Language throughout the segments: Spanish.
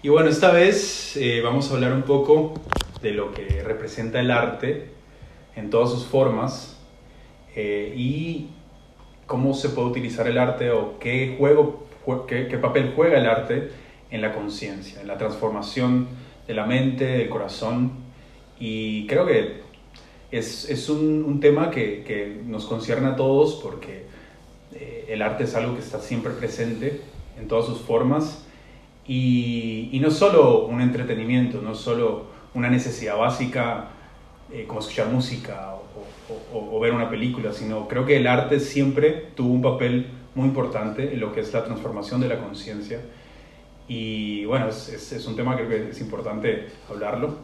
Y bueno, esta vez eh, vamos a hablar un poco de lo que representa el arte en todas sus formas eh, y cómo se puede utilizar el arte o qué, juego, qué, papel juega el arte en la conciencia, en la transformación de la mente, del corazón. Y creo que es, es un, un, tema que, que, nos concierne a todos porque eh, el arte es algo que está siempre presente en todas sus formas y, y no solo un entretenimiento, no solo una necesidad básica eh, como escuchar música o, o, o, ver una película, sino creo que el arte siempre tuvo un papel muy importante en lo que es la transformación de la conciencia y bueno, es, es, es un tema que creo que es importante hablarlo.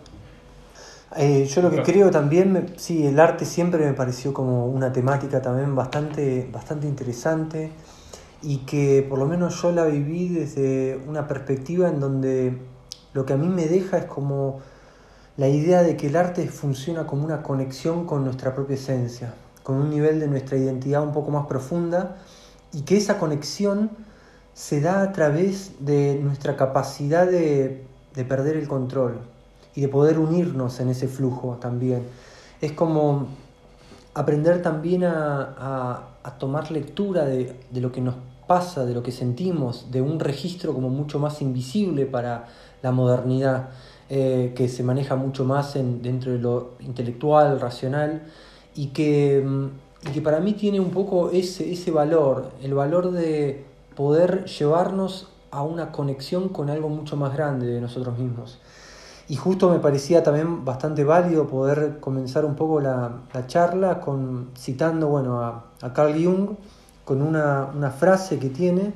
Eh, yo lo que creo también, sí, el arte siempre me pareció como una temática también bastante, bastante interesante y que por lo menos yo la viví desde una perspectiva en donde lo que a mí me deja es como la idea de que el arte funciona como una conexión con nuestra propia esencia, con un nivel de nuestra identidad un poco más profunda y que esa conexión se da a través de nuestra capacidad de, de perder el control y de poder unirnos en ese flujo también. Es como aprender también a, a, tomar lectura de, de, lo que nos pasa, de lo que sentimos, de un registro como mucho más invisible para la modernidad, eh, que se maneja mucho más en, dentro de lo intelectual, racional, y que, y que para mí tiene un poco ese, ese valor, el valor de poder llevarnos a una conexión con algo mucho más grande de nosotros mismos. Y justo me parecía también bastante válido poder comenzar un poco la, la charla con, citando bueno, a Carl Jung con una, una, frase que tiene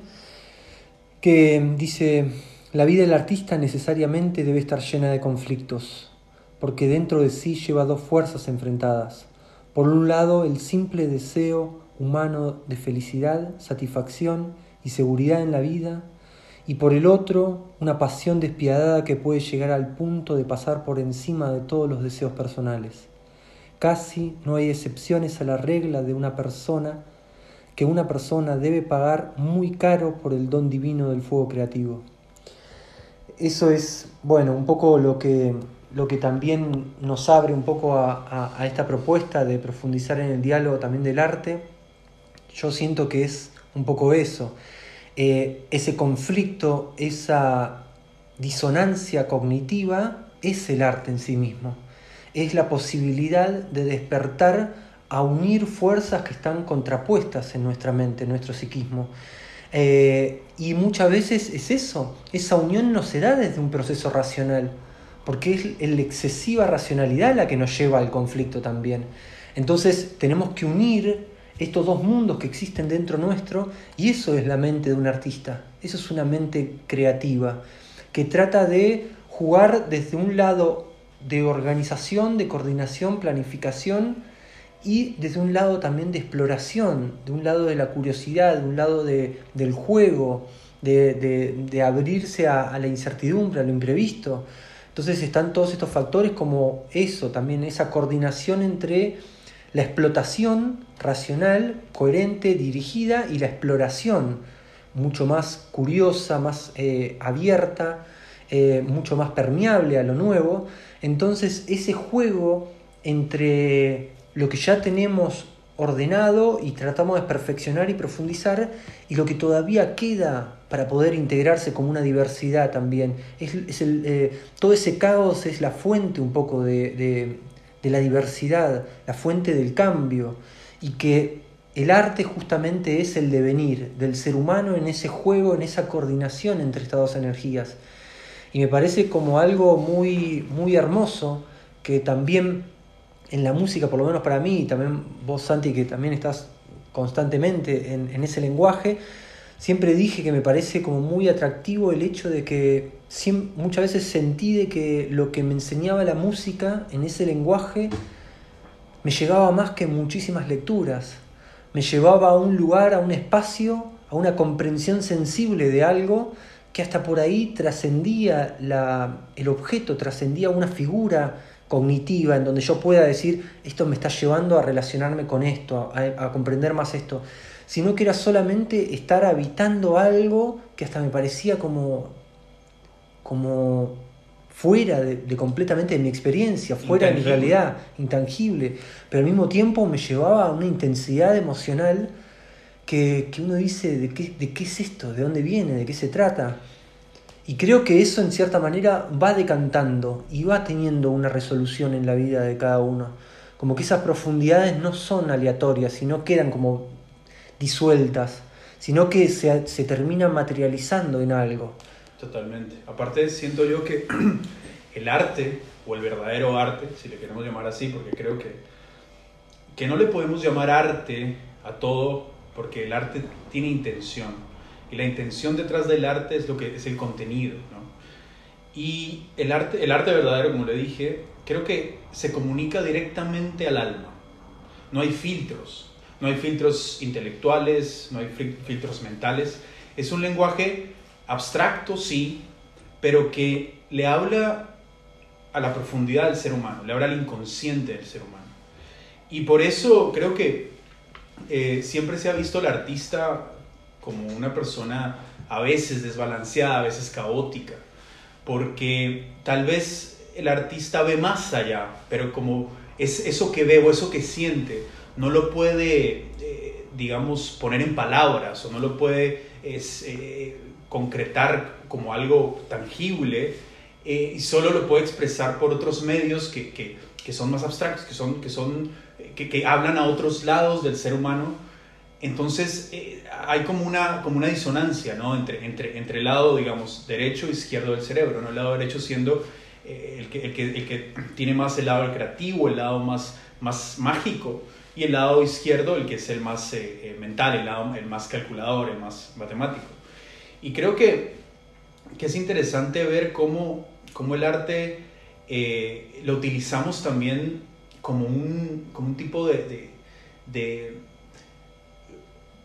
que dice, la vida del artista necesariamente debe estar llena de conflictos, porque dentro de sí lleva dos fuerzas enfrentadas. Por un lado, el simple deseo humano de felicidad, satisfacción y seguridad en la vida, y por el otro una pasión despiadada que puede llegar al punto de pasar por encima de todos los deseos personales. Casi no hay excepciones a la regla de una persona que una persona debe pagar muy caro por el don divino del fuego creativo. Eso es, bueno, un poco lo que, lo que también nos abre un poco a, esta propuesta de profundizar en el diálogo también del arte. Yo siento que es un poco eso, eh, ese conflicto, esa disonancia cognitiva es el arte en sí mismo. Es la posibilidad de despertar a unir fuerzas que están contrapuestas en nuestra mente, en nuestro psiquismo. Eh, y muchas veces es eso, esa unión no se da desde un proceso racional, porque es la excesiva racionalidad la que nos lleva al conflicto también. Entonces tenemos que unir estos dos mundos que existen dentro nuestro, y eso es la mente de un artista, eso es una mente creativa, que trata de jugar desde un lado de organización, de coordinación, planificación, y desde un lado también de exploración, de un lado de la curiosidad, de un lado de, del juego, de, de, abrirse a, a la incertidumbre, a lo imprevisto. Entonces están todos estos factores como eso, también esa coordinación entre la explotación racional, coherente, dirigida y la exploración mucho más curiosa, más eh, abierta, eh, mucho más permeable a lo nuevo. Entonces ese juego entre lo que ya tenemos ordenado y tratamos de perfeccionar y profundizar y lo que todavía queda para poder integrarse como una diversidad también. Es, eh, todo ese caos es la fuente un poco de, de, de la diversidad, la fuente del cambio, y que el arte justamente es el devenir del ser humano en ese juego, en esa coordinación entre estas dos energías. Y me parece como algo muy, muy hermoso que también en la música, por lo menos para mí, y también vos Santi, que también estás constantemente en, ese lenguaje, siempre dije que me parece como muy atractivo el hecho de que siempre, muchas veces sentí de que lo que me enseñaba la música en ese lenguaje me llegaba más que muchísimas lecturas, me llevaba a un lugar, a un espacio, a una comprensión sensible de algo que hasta por ahí trascendía el objeto, trascendía una figura cognitiva, en donde yo pueda decir, esto me está llevando a relacionarme con esto, a, comprender más esto, sino que era solamente estar habitando algo que hasta me parecía como, como fuera de, completamente de mi experiencia, fuera de mi realidad, intangible, pero al mismo tiempo me llevaba a una intensidad emocional que, uno dice, ¿de qué, ¿de qué es esto? ¿De dónde viene? ¿De qué se trata? Y creo que eso en cierta manera va decantando y va teniendo una resolución en la vida de cada uno. Como que esas profundidades no son aleatorias, sino quedan como disueltas, sino que se, se terminan materializando en algo. Totalmente. Aparte siento yo que el arte, o el verdadero arte, si le queremos llamar así, porque creo que, que no le podemos llamar arte a todo, porque el arte tiene intención y la intención detrás del arte es lo que es el contenido, ¿no? Y el arte, el arte verdadero, como le dije, creo que se comunica directamente al alma. No hay filtros, no hay filtros intelectuales, no hay filtros mentales. Es un lenguaje abstracto, sí, pero que le habla a la profundidad del ser humano, le habla al inconsciente del ser humano. Y por eso creo que eh, siempre se ha visto al artista como una persona a veces desbalanceada, a veces caótica, porque tal vez el artista ve más allá, pero como es eso que ve o eso que siente, no lo puede, eh, digamos, poner en palabras o no lo puede eh, concretar como algo tangible eh, y solo lo puede expresar por otros medios que, que, que son más abstractos, que, son, que, son, que, que hablan a otros lados del ser humano entonces eh, hay como una, como una disonancia ¿no? entre, entre, entre el lado, digamos, derecho e izquierdo del cerebro, ¿no? el lado derecho siendo eh, el, que, el, que, el, que, tiene más el lado creativo, el lado más, más mágico, y el lado izquierdo el que es el más eh, mental, el, lado, el más calculador, el más matemático. Y creo que, que es interesante ver cómo, cómo el arte lo utilizamos también como un, como un tipo de, de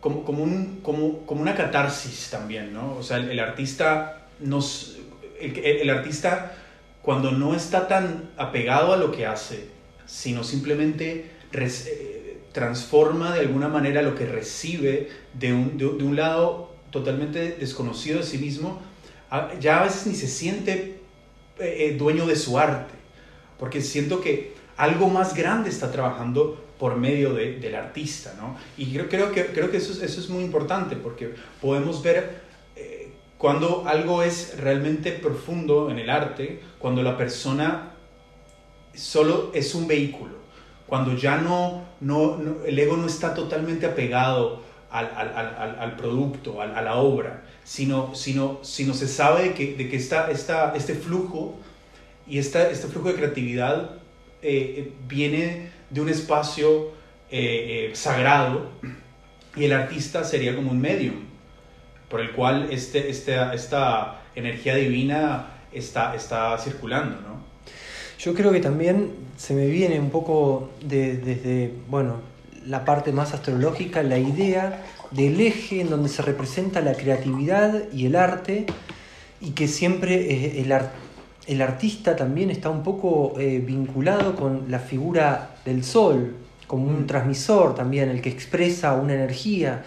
como, como, un, como, como una catarsis también, ¿no? O sea, el, artista nos... El, artista cuando no está tan apegado a lo que hace, sino simplemente eh, transforma de alguna manera lo que recibe de un, de, un lado totalmente desconocido de sí mismo, ya a veces ni se siente eh, eh, dueño de su arte, porque siento que algo más grande está trabajando por medio de, del artista, ¿no? Y creo, creo, que, creo que eso, eso es muy importante porque podemos ver eh, cuando algo es realmente profundo en el arte, cuando la persona solo es un vehículo, cuando ya no, no, el ego no está totalmente apegado al, al, al, producto, a la obra, sino, sino, sino se sabe que, de que está este flujo y esta, este flujo de creatividad eh, eh, viene de un espacio eh, sagrado y el artista sería como un medium por el cual este, este, esta energía divina está, está circulando, ¿no? Yo creo que también se me viene un poco desde, bueno, la parte más astrológica, la idea del eje en donde se representa la creatividad y el arte y que siempre el, el artista también está un poco eh, vinculado con la figura del sol, como un mm. transmisor también, el que expresa una energía,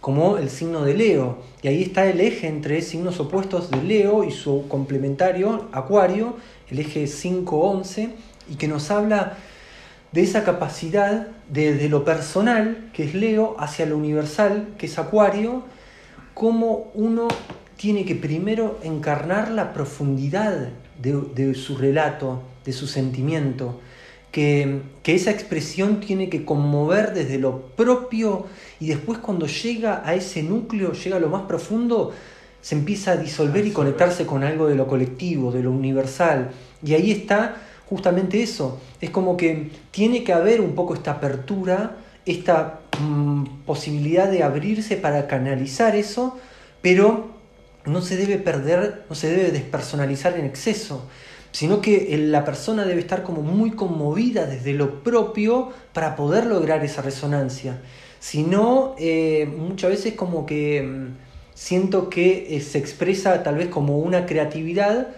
como el signo de Leo. Y ahí está el eje entre signos opuestos de Leo y su complementario, Acuario, el eje 5-11, y que nos habla de esa capacidad desde lo personal, que es Leo, hacia lo universal, que es Acuario, como uno tiene que primero encarnar la profundidad de, su relato, de su sentimiento, que, esa expresión tiene que conmover desde lo propio y después cuando llega a ese núcleo, llega a lo más profundo, se empieza a disolver y conectarse con algo de lo colectivo, de lo universal. Y ahí está justamente eso. Es como que tiene que haber un poco esta apertura, esta mm, posibilidad de abrirse para canalizar eso, pero no se debe perder, no se debe despersonalizar en exceso, sino que la persona debe estar como muy conmovida desde lo propio para poder lograr esa resonancia. Si no, eh, muchas veces como que mm, siento que eh, se expresa tal vez como una creatividad,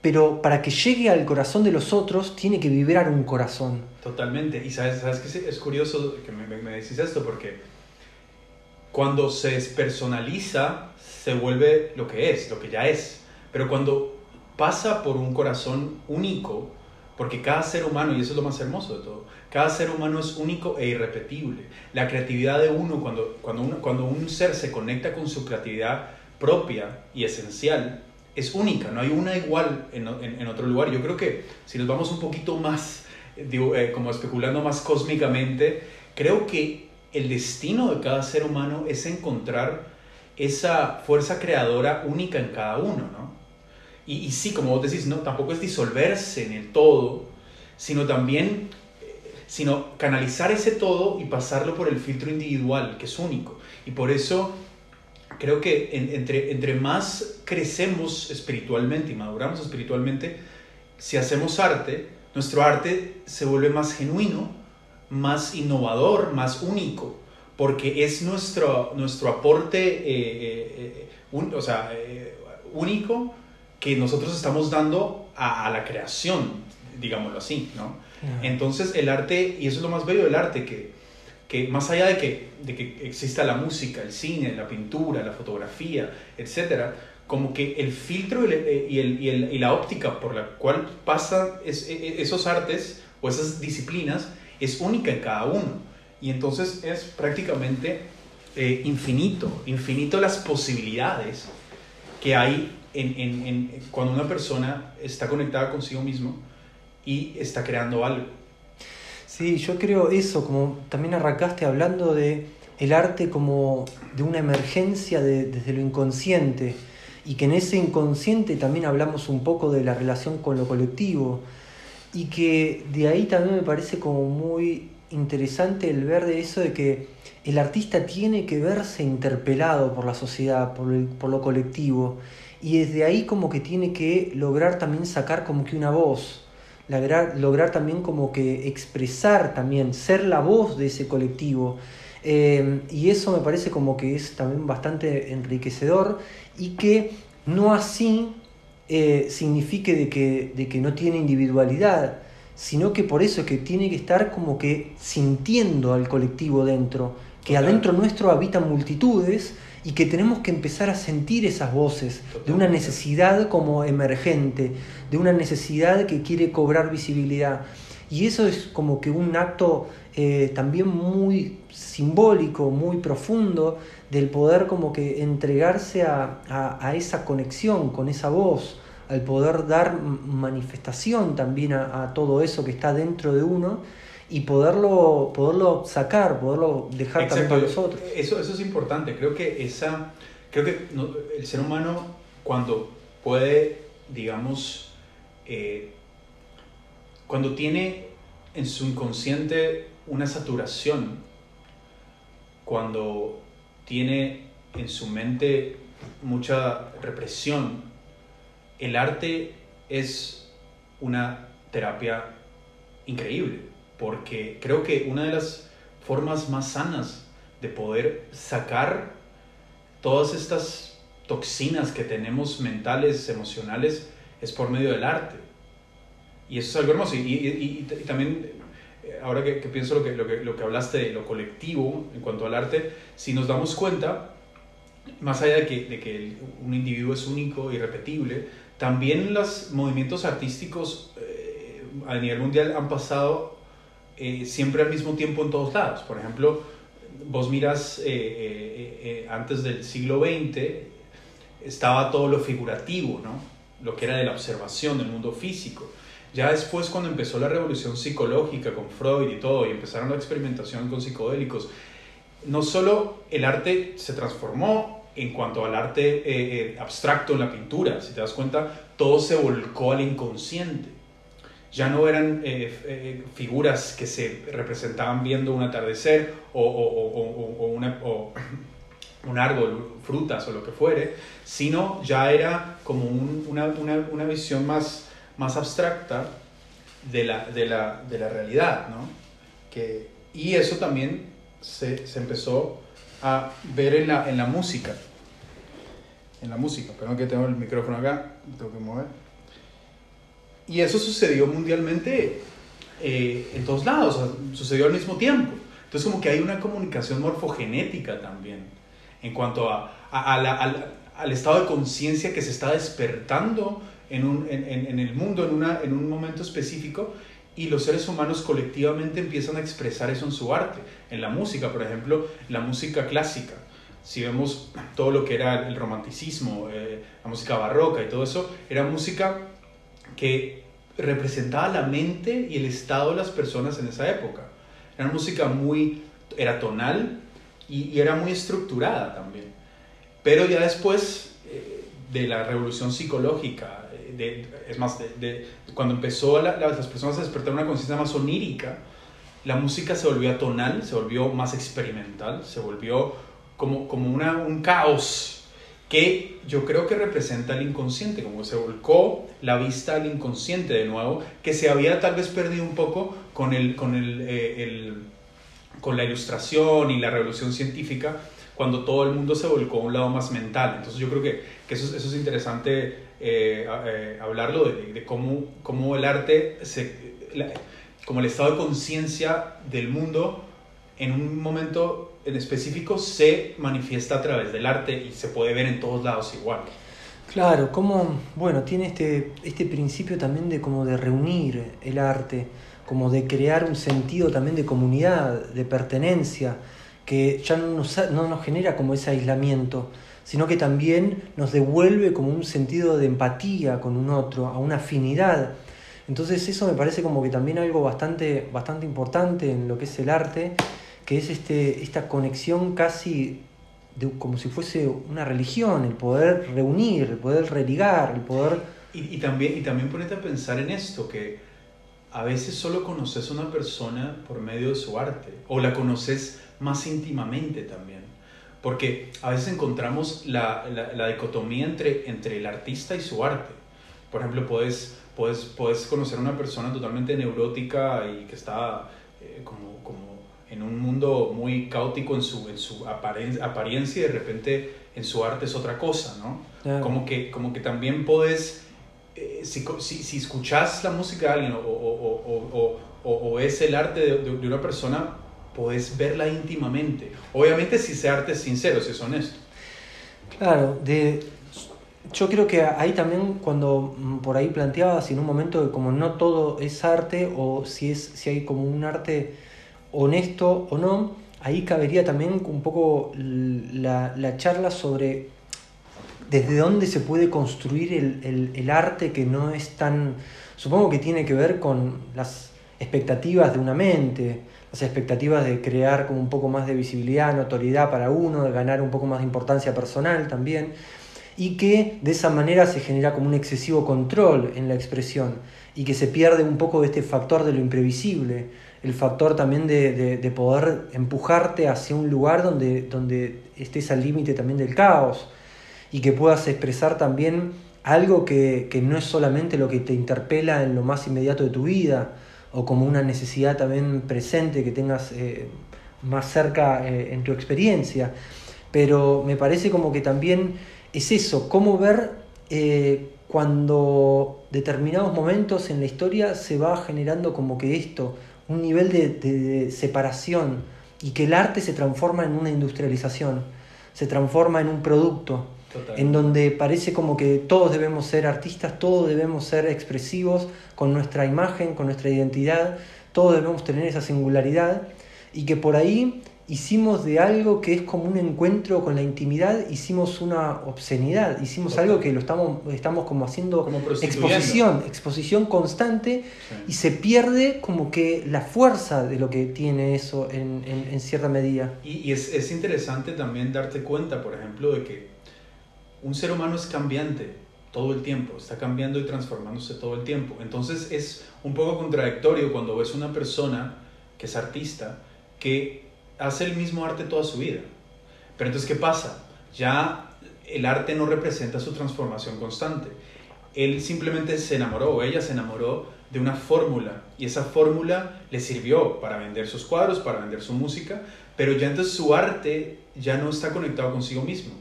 pero para que llegue al corazón de los otros tiene que vibrar un corazón. Totalmente. Y sabes, sabes que es curioso que me, me, decís esto porque cuando se despersonaliza se vuelve lo que es, lo que ya es. Pero cuando pasa por un corazón único, porque cada ser humano, y eso es lo más hermoso de todo, cada ser humano es único e irrepetible. La creatividad de uno, cuando, cuando, cuando un ser se conecta con su creatividad propia y esencial, es única, no hay una igual en, en, otro lugar. Yo creo que si nos vamos un poquito más, eh, como especulando más cósmicamente, creo que el destino de cada ser humano es encontrar esa fuerza creadora única en cada uno, ¿no? Y, y sí, como vos decís, no, tampoco es disolverse en el todo, sino también eh, sino canalizar ese todo y pasarlo por el filtro individual, que es único. Y por eso creo que entre, entre más crecemos espiritualmente y maduramos espiritualmente, si hacemos arte, nuestro arte se vuelve más genuino, más innovador, más único, porque es nuestro, nuestro aporte eh, eh, eh, o sea, único que nosotros estamos dando a, a, la creación, digámoslo así, ¿no? Entonces el arte, y eso es lo más bello del arte, que que más allá de que, de que exista la música, el cine, la pintura, la fotografía, etc., como que el filtro y, el, y, el, y la óptica por la cual pasan es, e, e, esos artes o esas disciplinas es única en cada uno. Y entonces es prácticamente eh, infinito, infinito las posibilidades que hay en, en, cuando una persona está conectada consigo mismo y está creando algo. Sí, yo creo eso, como también arrancaste hablando de el arte como de una emergencia desde lo inconsciente y que en ese inconsciente también hablamos un poco de la relación con lo colectivo y que de ahí también me parece como muy interesante el ver de eso de que el artista tiene que verse interpelado por la sociedad, por, por lo colectivo y desde ahí como que tiene que lograr también sacar como que una voz lograr, lograr también como que expresar también, ser la voz de ese colectivo. Eh, y eso me parece como que es también bastante enriquecedor y que no así eh, signifique de que, de que no tiene individualidad, sino que por eso es que tiene que estar como que sintiendo al colectivo dentro, que adentro nuestro habitan multitudes y que tenemos que empezar a sentir esas voces de una necesidad como emergente, de una necesidad que quiere cobrar visibilidad. Y eso es como que un acto eh, también muy simbólico, muy profundo, del poder como que entregarse a, esa conexión con esa voz, al poder dar manifestación también a todo eso que está dentro de uno y poderlo, poderlo sacar, poderlo dejar también para los otros. Eso, eso es importante. Creo que, esa, creo que el ser humano cuando puede, digamos, eh, cuando tiene en su inconsciente una saturación, cuando tiene en su mente mucha represión, el arte es una terapia increíble porque creo que una de las formas más sanas de poder sacar todas estas toxinas que tenemos mentales, emocionales, es por medio del arte. Y eso es algo hermoso. Y, también, eh, ahora que, pienso lo que, lo, que, lo que hablaste de lo colectivo en cuanto al arte, si nos damos cuenta, más allá de que, de que un individuo es único, y irrepetible, también los movimientos artísticos eh, a nivel mundial han pasado eh, siempre al mismo tiempo en todos lados. Por ejemplo, vos miras eh, antes del siglo XX, estaba todo lo figurativo, ¿no? lo que era de la observación del mundo físico. Ya después, cuando empezó la revolución psicológica con Freud y todo, y empezaron la experimentación con psicodélicos, no solo el arte se transformó en cuanto al arte abstracto en la pintura, si te das cuenta, todo se volcó al inconsciente ya no eran eh, eh, figuras que se representaban viendo un atardecer o, un árbol, frutas o lo que fuere, sino ya era como una, visión más, más abstracta de la, de la, realidad, ¿no? Que, y eso también se, empezó a ver en la, en la música. En la música, perdón que tengo el micrófono acá, tengo que mover. Y eso sucedió mundialmente eh, en todos lados, sucedió al mismo tiempo. Entonces como que hay una comunicación morfogenética también en cuanto a, al, estado de conciencia que se está despertando en, un, en, en, el mundo en, una, en un momento específico y los seres humanos colectivamente empiezan a expresar eso en su arte, en la música, por ejemplo, la música clásica. Si vemos todo lo que era el romanticismo, eh, la música barroca y todo eso, era música que representaba la mente y el estado de las personas en esa época. Era música muy, era tonal y, era muy estructurada también. Pero ya después eh, de la revolución psicológica, de, es más, de, cuando empezó las personas a despertar una conciencia más onírica, la música se volvió tonal, se volvió más experimental, se volvió como, como una, un caos que yo creo que representa el inconsciente, como se volcó la vista al inconsciente de nuevo, que se había tal vez perdido un poco con, el, con, el, eh, el, con la ilustración y la revolución científica, cuando todo el mundo se volcó a un lado más mental. Entonces yo creo que, que eso, eso, es interesante eh, eh, hablarlo, de, de, cómo, cómo, el arte, se, como el estado de conciencia del mundo, en un momento en específico se manifiesta a través del arte y se puede ver en todos lados igual. Claro, como, bueno, tiene este, este principio también de como de reunir el arte, como de crear un sentido también de comunidad, de pertenencia, que ya no nos, no nos genera como ese aislamiento, sino que también nos devuelve como un sentido de empatía con un otro, a una afinidad. Entonces eso me parece como que también algo bastante, bastante importante en lo que es el arte que es este, esta conexión casi de, como si fuese una religión, el poder reunir, el poder religar, el poder... Y, también, y también ponete a pensar en esto, que a veces solo conoces a una persona por medio de su arte, o la conoces más íntimamente también. Porque a veces encontramos la, la, dicotomía entre, entre el artista y su arte. Por ejemplo, puedes, puedes, puedes conocer a una persona totalmente neurótica y que está eh, como, como en un mundo muy caótico en su, en su apariencia y de repente en su arte es otra cosa, ¿no? Como, que, como que también puedes, eh, si, si, si, escuchas la música de alguien o, o, o, o ves el arte de, de, una persona, puedes verla íntimamente. Obviamente si ese arte es sincero, si es honesto. Claro, de, yo creo que ahí también cuando mm, por ahí planteabas en un momento de como no todo es arte o si, es, si hay como un arte honesto o no, ahí cabería también un poco la, la charla sobre desde dónde se puede construir el, el, arte que no es tan, supongo que tiene que ver con las expectativas de una mente, las expectativas de crear como un poco más de visibilidad, notoriedad para uno, de ganar un poco más de importancia personal también, y que de esa manera se genera como un excesivo control en la expresión y que se pierde un poco de este factor de lo imprevisible, el factor también de, de, poder empujarte hacia un lugar donde, donde estés al límite también del caos y que puedas expresar también algo que, que, no es solamente lo que te interpela en lo más inmediato de tu vida o como una necesidad también presente que tengas eh, más cerca eh, en tu experiencia. Pero me parece como que también es eso, cómo ver eh, cuando determinados momentos en la historia se va generando como que esto, un nivel de, separación y que el arte se transforma en una industrialización, se transforma en un producto, en donde parece como que todos debemos ser artistas, todos debemos ser expresivos con nuestra imagen, con nuestra identidad, todos debemos tener esa singularidad y que por ahí hicimos de algo que es como un encuentro con la intimidad, hicimos una obscenidad, hicimos algo que lo estamos, estamos como haciendo exposición, exposición constante y se pierde como que la fuerza de lo que tiene eso en, en, cierta medida. Y, y es, es, interesante también darte cuenta, por ejemplo, de que un ser humano es cambiante todo el tiempo, está cambiando y transformándose todo el tiempo. Entonces es un poco contradictorio cuando ves una persona que es artista, que hace el mismo arte toda su vida. Pero entonces, ¿qué pasa? Ya el arte no representa su transformación constante. Él simplemente se enamoró o ella se enamoró de una fórmula y esa fórmula le sirvió para vender sus cuadros, para vender su música, pero ya entonces su arte ya no está conectado consigo mismo.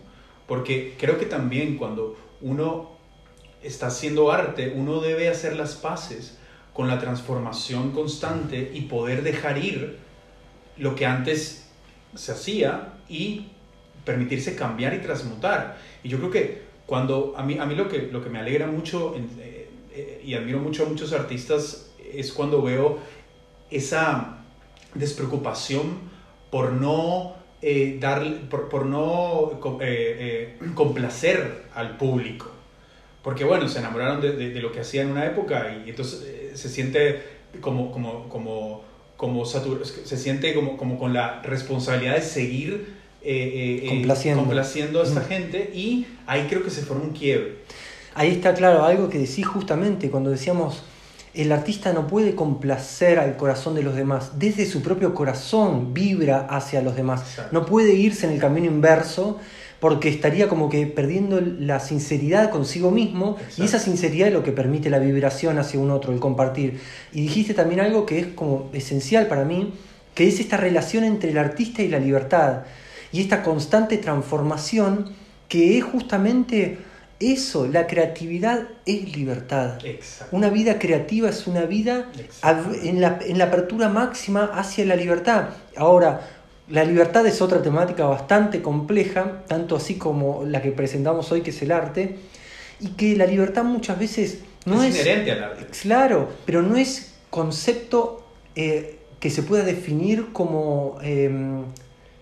Porque creo que también cuando uno está haciendo arte, uno debe hacer las paces con la transformación constante y poder dejar ir lo que antes se hacía y permitirse cambiar y transmutar. Y yo creo que cuando a mí, a mí lo, que, lo que me alegra mucho eh, y admiro mucho a muchos artistas es cuando veo esa despreocupación por no eh, dar, por, no complacer al público. Porque bueno, se enamoraron de, de, lo que hacía en una época y entonces se siente como, como, como, como se siente como, como con la responsabilidad de seguir eh, eh, complaciendo. complaciendo. a esta gente y ahí creo que se forma un quiebre. Ahí está claro algo que decís justamente cuando decíamos el artista no puede complacer al corazón de los demás, desde su propio corazón vibra hacia los demás, no puede irse en el camino inverso porque estaría como que perdiendo la sinceridad consigo mismo y esa sinceridad es lo que permite la vibración hacia un otro, el compartir. Y dijiste también algo que es como esencial para mí, que es esta relación entre el artista y la libertad. Y esta constante transformación que es justamente eso, la creatividad es libertad. Una vida creativa es una vida en la, en la apertura máxima hacia la libertad. Ahora, la libertad es otra temática bastante compleja, tanto así como la que presentamos hoy, que es el arte, y que la libertad muchas veces no es... inherente al arte. Claro, pero no es concepto eh, que se pueda definir como em,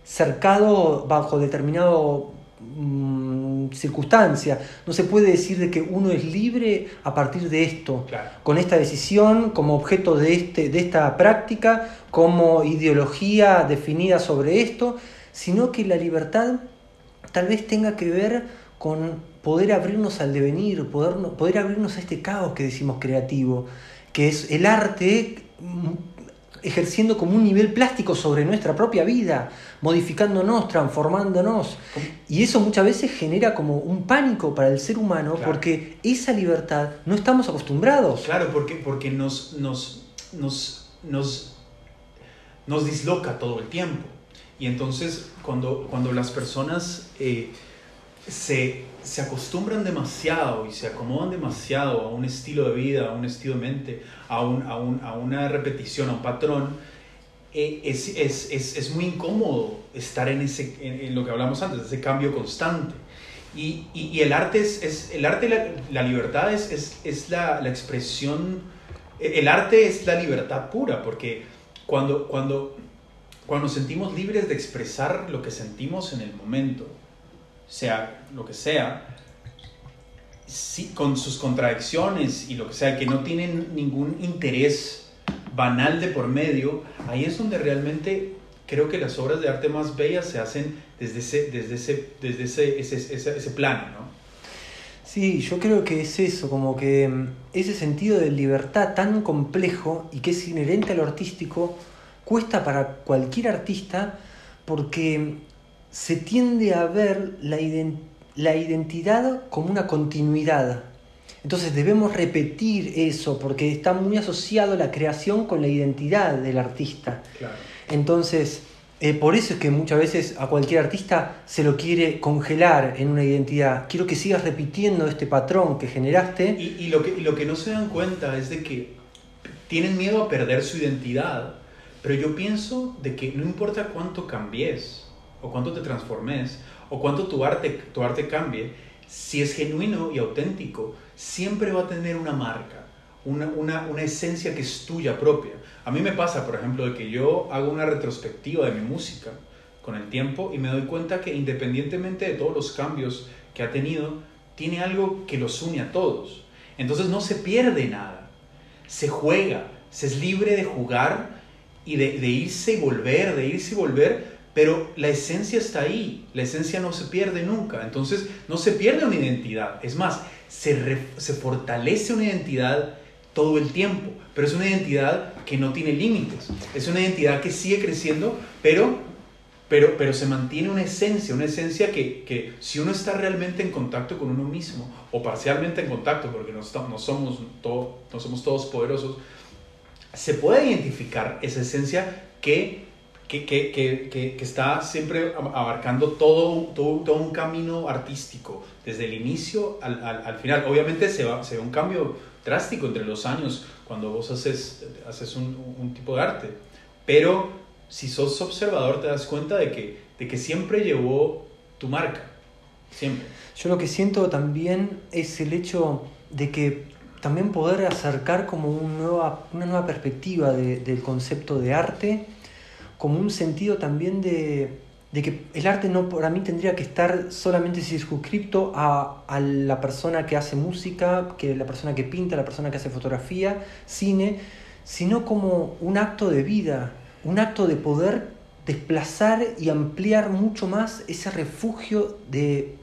cercado bajo determinado mm, circunstancia. No se puede decir de que uno es libre a partir de esto, con esta decisión como objeto de, este, de esta práctica, como ideología definida sobre esto, sino que la libertad tal vez tenga que ver con poder abrirnos al devenir, poder, poder abrirnos a este caos que decimos creativo, que es el arte ejerciendo como un nivel plástico sobre nuestra propia vida, modificándonos, transformándonos. Y eso muchas veces genera como un pánico para el ser humano porque esa libertad no estamos acostumbrados. Claro, porque, porque nos, nos, nos, nos, nos disloca todo el tiempo. Y entonces cuando, cuando las personas eh, se, se acostumbran demasiado y se acomodan demasiado a un estilo de vida, a un estilo de mente, a, un, a, un, a una repetición, a un patrón, eh, es, es, es, es, muy incómodo estar en, ese, en, lo que hablamos antes, ese cambio constante. Y, y, el arte es, el arte, la, la libertad es, la, la, expresión, el arte es la libertad pura, porque cuando, cuando, cuando sentimos libres de expresar lo que sentimos en el momento, sea lo que sea, sí, con sus contradicciones y lo que sea, que no tienen ningún interés banal de por medio, ahí es donde realmente creo que las obras de arte más bellas se hacen desde ese, desde ese, desde ese, ese, ese, ese plano, ¿no? Sí, yo creo que es eso, como que mm, ese sentido de libertad tan complejo y que es inherente a lo artístico, cuesta para cualquier artista porque se tiende a ver la, la identidad como una continuidad. Entonces debemos repetir eso porque está muy asociado la creación con la identidad del artista. Entonces, eh, por eso es que muchas veces a cualquier artista se lo quiere congelar en una identidad. Quiero que sigas repitiendo este patrón que generaste. Y, lo, que, y lo que no se dan cuenta es de que tienen miedo a perder su identidad, pero yo pienso de que no importa cuánto cambies, o cuánto te transformes, o cuánto tu arte, tu arte cambie, si es genuino y auténtico, siempre va a tener una marca, una, una, una, esencia que es tuya propia. A mí me pasa, por ejemplo, de que yo hago una retrospectiva de mi música con el tiempo y me doy cuenta que independientemente de todos los cambios que ha tenido, tiene algo que los une a todos. Entonces no se pierde nada, se juega, se es libre de jugar y de, de irse y volver, de irse y volver, pero la esencia está ahí, la esencia no se pierde nunca, entonces no se pierde una identidad, es más, se, se fortalece una identidad todo el tiempo, pero es una identidad que no tiene límites, es una identidad que sigue creciendo, pero, pero, pero se mantiene una esencia, una esencia que, que si uno está realmente en contacto con uno mismo, o parcialmente en contacto, porque no, no, somos, todo, no somos todos poderosos, se puede identificar esa esencia que que, que, que, que, está siempre abarcando todo, todo, todo, un camino artístico, desde el inicio al, al, al final. Obviamente se, va, se ve un cambio drástico entre los años cuando vos haces, haces un, un, tipo de arte, pero si sos observador te das cuenta de que, de que siempre llevó tu marca, siempre. Yo lo que siento también es el hecho de que también poder acercar como una nueva, una nueva perspectiva de, del concepto de arte, como un sentido también de, de, que el arte no para mí tendría que estar solamente circunscripto a, a, la persona que hace música, que la persona que pinta, la persona que hace fotografía, cine, sino como un acto de vida, un acto de poder desplazar y ampliar mucho más ese refugio de,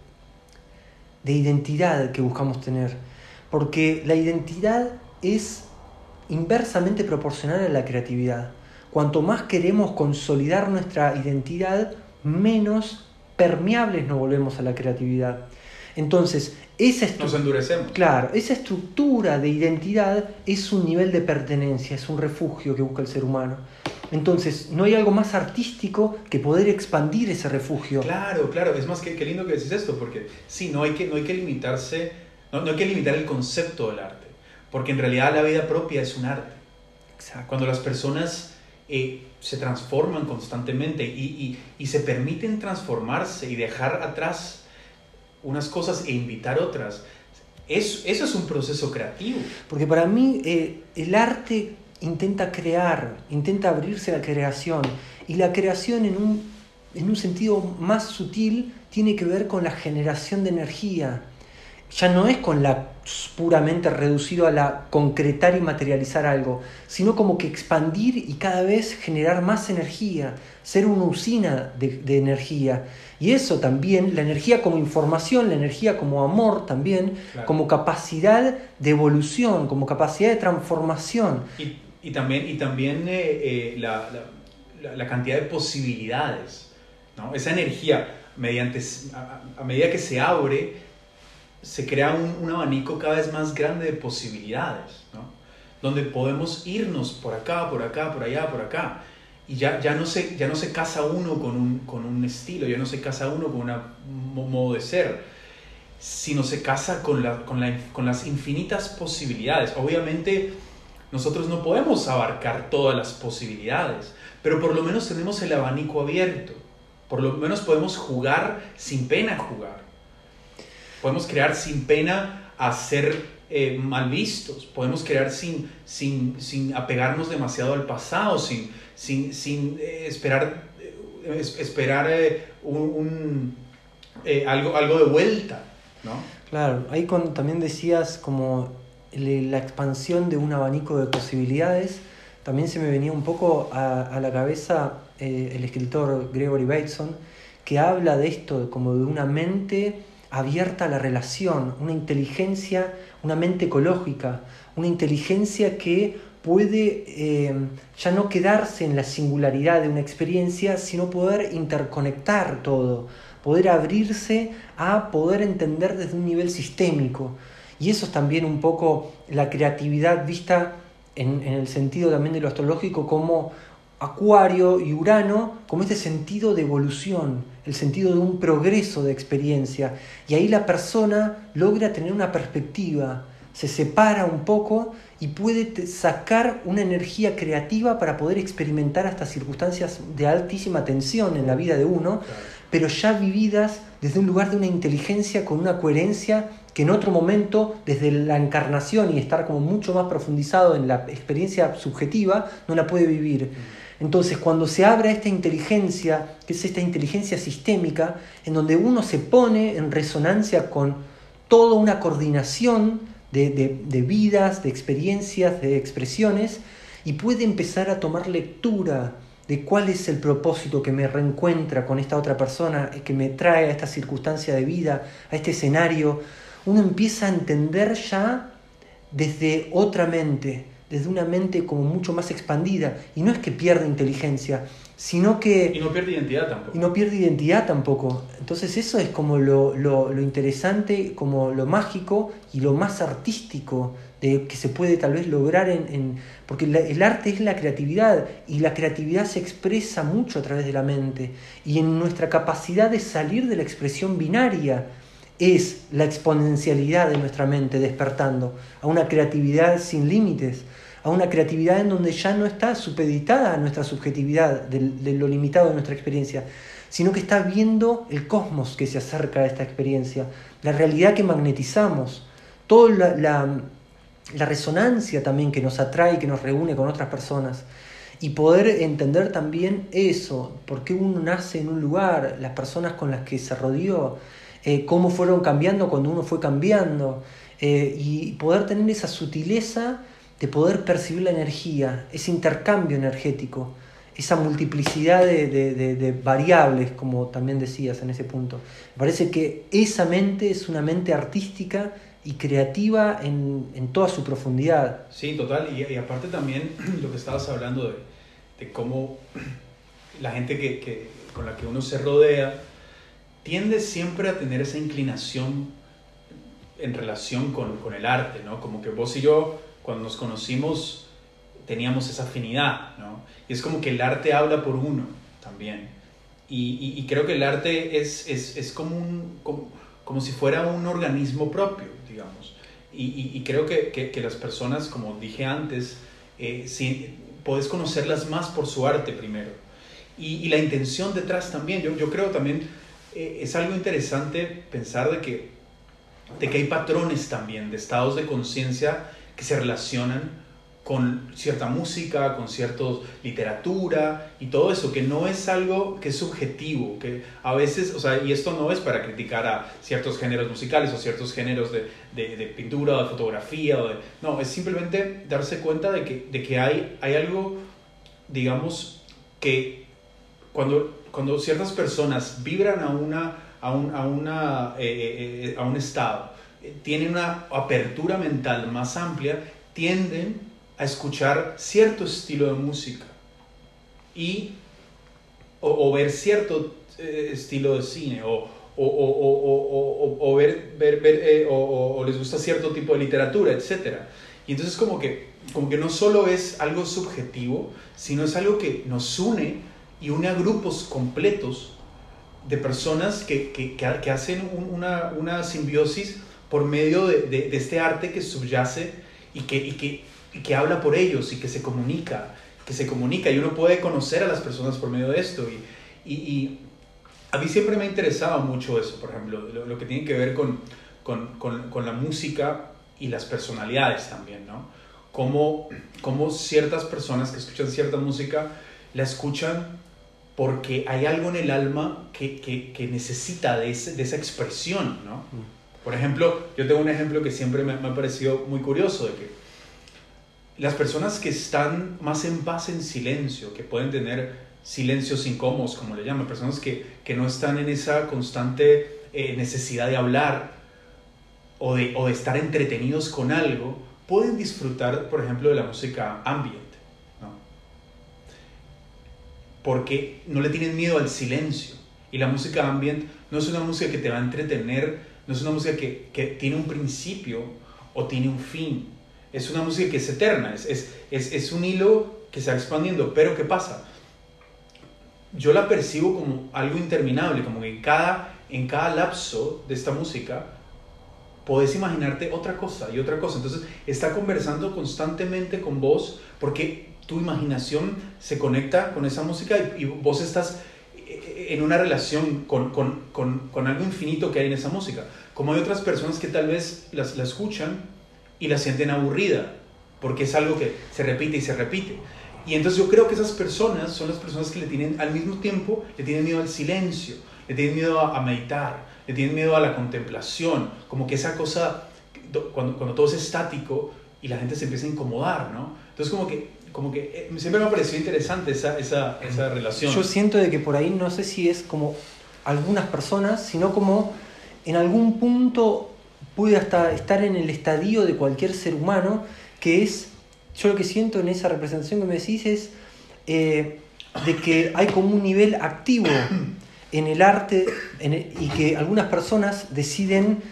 de identidad que buscamos tener. Porque la identidad es inversamente proporcional a la creatividad. Cuanto más queremos consolidar nuestra identidad, menos permeables nos volvemos a la creatividad. Entonces, esa nos endurecemos. Claro, esa estructura de identidad es un nivel de pertenencia, es un refugio que busca el ser humano. Entonces, no hay algo más artístico que poder expandir ese refugio. Claro, claro, es más que qué lindo que decís esto, porque sí, no hay que, no hay que limitarse, no, no hay que limitar el concepto del arte, porque en realidad la vida propia es un arte. Exacto. Cuando las personas eh, se transforman constantemente y, y, y, se permiten transformarse y dejar atrás unas cosas e invitar otras. Es, eso es un proceso creativo. Porque para mí eh, el arte intenta crear, intenta abrirse a la creación y la creación en un, en un sentido más sutil tiene que ver con la generación de energía. Ya no es con la puramente reducido a la concretar y materializar algo, sino como que expandir y cada vez generar más energía, ser una usina de, de, energía. Y eso también, la energía como información, la energía como amor también, claro. como capacidad de evolución, como capacidad de transformación. Y, y también, y también eh, eh, la, la, la, cantidad de posibilidades, ¿no? esa energía, mediante, a, a medida que se abre, se crea un, un, abanico cada vez más grande de posibilidades, ¿no? donde podemos irnos por acá, por acá, por allá, por acá. Y ya, ya, no, se, ya no se casa uno con un, con un estilo, ya no se casa uno con un modo de ser, sino se casa con, la, con, la, con las infinitas posibilidades. Obviamente nosotros no podemos abarcar todas las posibilidades, pero por lo menos tenemos el abanico abierto, por lo menos podemos jugar sin pena jugar podemos crear sin pena a ser eh, mal vistos, podemos crear sin, sin, sin apegarnos demasiado al pasado, sin, sin, sin eh, esperar, eh, esperar eh, un, un eh, algo, algo de vuelta, ¿no? Claro, ahí con, también decías como la expansión de un abanico de posibilidades, también se me venía un poco a, a la cabeza el escritor Gregory Bateson, que habla de esto, como de una mente abierta a la relación, una inteligencia, una mente ecológica, una inteligencia que puede eh, ya no quedarse en la singularidad de una experiencia, sino poder interconectar todo, poder abrirse a poder entender desde un nivel sistémico. Y eso es también un poco la creatividad vista en, en el sentido también de lo astrológico como Acuario y Urano como este sentido de evolución, el sentido de un progreso de experiencia. Y ahí la persona logra tener una perspectiva, se separa un poco y puede sacar una energía creativa para poder experimentar hasta circunstancias de altísima tensión en la vida de uno, pero ya vividas desde un lugar de una inteligencia con una coherencia que en otro momento, desde la encarnación y estar como mucho más profundizado en la experiencia subjetiva, no la puede vivir. Entonces, cuando se abre esta inteligencia, que es esta inteligencia sistémica, en donde uno se pone en resonancia con toda una coordinación de, de, de, vidas, de experiencias, de expresiones, y puede empezar a tomar lectura de cuál es el propósito que me reencuentra con esta otra persona, que me trae a esta circunstancia de vida, a este escenario, uno empieza a entender ya desde otra mente, desde una mente como mucho más expandida. Y no es que pierda inteligencia, sino que... Y no pierde identidad tampoco. Y no pierde identidad tampoco. Entonces eso es como lo, lo, lo interesante, como lo mágico y lo más artístico de, que se puede tal vez lograr en... en porque el arte es la creatividad y la creatividad se expresa mucho a través de la mente y en nuestra capacidad de salir de la expresión binaria es la exponencialidad de nuestra mente despertando a una creatividad sin límites, a una creatividad en donde ya no está supeditada a nuestra subjetividad, de, lo limitado de nuestra experiencia, sino que está viendo el cosmos que se acerca a esta experiencia, la realidad que magnetizamos, toda la, la, la resonancia también que nos atrae, que nos reúne con otras personas y poder entender también eso, por qué uno nace en un lugar, las personas con las que se rodeó, eh, cómo fueron cambiando cuando uno fue cambiando, eh, y poder tener esa sutileza de poder percibir la energía, ese intercambio energético, esa multiplicidad de, de, variables, como también decías en ese punto. Me parece que esa mente es una mente artística y creativa en, en toda su profundidad. Sí, total. Y, y, aparte también lo que estabas hablando de, de cómo la gente que, que, con la que uno se rodea, tiende siempre a tener esa inclinación en relación con, con, el arte, ¿no? Como que vos y yo, cuando nos conocimos, teníamos esa afinidad, ¿no? Y es como que el arte habla por uno también. Y, y, creo que el arte es, es, es como, un, como, como, si fuera un organismo propio, digamos. Y, y creo que, que, las personas, como dije antes, eh, si, podés conocerlas más por su arte primero. Y, la intención detrás también. Yo, yo creo también eh, es algo interesante pensar de que, de que hay patrones también de estados de conciencia que se relacionan con cierta música, con cierta literatura y todo eso, que no es algo que es subjetivo, que a veces, o sea, y esto no es para criticar a ciertos géneros musicales o ciertos géneros de, de, de pintura o de fotografía, o de, no, es simplemente darse cuenta de que, de que hay, hay algo, digamos, que cuando cuando ciertas personas vibran a, una, a, un, a, una, eh, eh, eh, a un estado, tienen una apertura mental más amplia, tienden a escuchar cierto estilo de música y, o, ver cierto estilo de cine o, o, o ver, ver, ver o, les gusta cierto tipo de literatura, etc. Y entonces como que, como que no solo es algo subjetivo, sino es algo que nos une y une a grupos completos de personas que, que, que hacen una, una, simbiosis por medio de, de, este arte que subyace y que, y que, y que habla por ellos y que se comunica, que se comunica y uno puede conocer a las personas por medio de esto. Y, y, a mí siempre me ha interesado mucho eso, por ejemplo, lo, lo que tiene que ver con, con, con, con, la música y las personalidades también, ¿no? Cómo, cómo ciertas personas que escuchan cierta música la escuchan porque hay algo en el alma que, que, que necesita de, ese, de, esa expresión, ¿no? Mm. Por ejemplo, yo tengo un ejemplo que siempre me, me, ha parecido muy curioso, de que las personas que están más en paz en silencio, que pueden tener silencios incómodos, como le llaman, personas que, que no están en esa constante eh, necesidad de hablar o de, o de estar entretenidos con algo, pueden disfrutar, por ejemplo, de la música ambient porque no le tienen miedo al silencio. Y la música ambient no es una música que te va a entretener, no es una música que, que tiene un principio o tiene un fin. Es una música que es eterna, es, es, es, es un hilo que se va expandiendo. Pero ¿qué pasa? Yo la percibo como algo interminable, como que en cada, en cada lapso de esta música podés imaginarte otra cosa y otra cosa. Entonces está conversando constantemente con vos porque tu imaginación se conecta con esa música y, vos estás eh, en una relación con, con, con, algo infinito que hay en esa música. Como hay otras personas que tal vez la escuchan y la sienten aburrida, porque es algo que se repite y se repite. Y entonces yo creo que esas personas son las personas que le tienen, al mismo tiempo, le tienen miedo al silencio, le tienen miedo a, a meditar, le tienen miedo a la contemplación, como que esa cosa, cuando, cuando todo es estático y la gente se empieza a incomodar, ¿no? Entonces como que como que eh, siempre me ha parecido interesante esa, esa, esa, relación. Yo siento de que por ahí no sé si es como algunas personas, sino como en algún punto puede hasta estar en el estadio de cualquier ser humano, que es yo lo que siento en esa representación que me decís es eh, de que hay como un nivel activo en el arte y que algunas personas deciden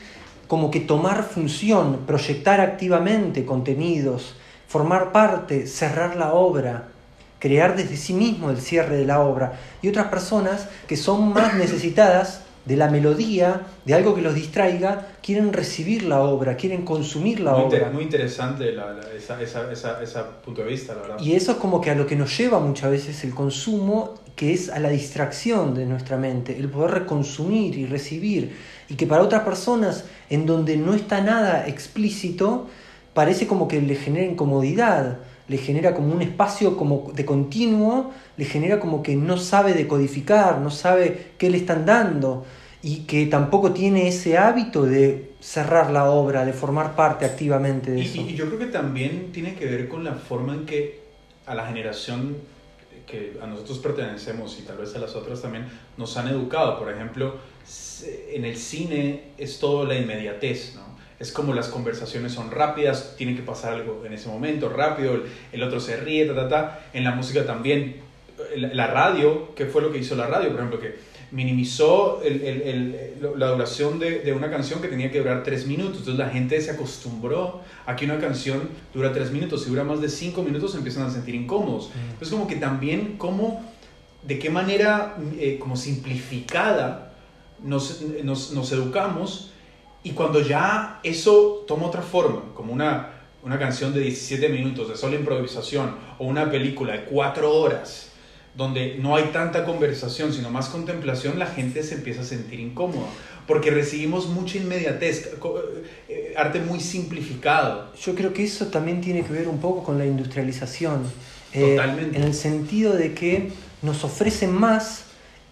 como que tomar función, proyectar activamente contenidos, formar parte, cerrar la obra, crear desde sí mismo el cierre de la obra. Y otras personas que son más necesitadas de la melodía, de algo que los distraiga, quieren recibir la obra, quieren consumir la obra. muy interesante ese punto de vista, la verdad. Y eso es como que a lo que nos lleva muchas veces el consumo, que es a la distracción de nuestra mente, el poder reconsumir y recibir. Y que para otras personas, en donde no está nada explícito, parece como que le genera incomodidad le genera como un espacio como de continuo, le genera como que no sabe decodificar, no sabe qué le están dando y que tampoco tiene ese hábito de cerrar la obra, de formar parte activamente de eso. Y yo creo que también tiene que ver con la forma en que a la generación que a nosotros pertenecemos y tal vez a las otras también nos han educado. Por ejemplo, en el cine es todo la inmediatez, ¿no? Es como las conversaciones son rápidas, tiene que pasar algo en ese momento rápido, el, otro se ríe, ta, ta, ta. En la música también, la, radio, ¿qué fue lo que hizo la radio? Por ejemplo, que minimizó la duración de, una canción que tenía que durar tres minutos. Entonces la gente se acostumbró a que una canción dura tres minutos. Si dura más de cinco minutos se empiezan a sentir incómodos. Mm. Entonces como que también, como, de qué manera eh, como simplificada nos, nos, nos educamos y cuando ya eso toma otra forma, como una, una canción de 17 minutos de sola improvisación o una película de 4 horas, donde no hay tanta conversación, sino más contemplación, la gente se empieza a sentir incómoda, porque recibimos mucha inmediatez, eh, arte muy simplificado. Yo creo que eso también tiene que ver un poco con la industrialización. Eh, Totalmente. en el sentido de que nos ofrecen más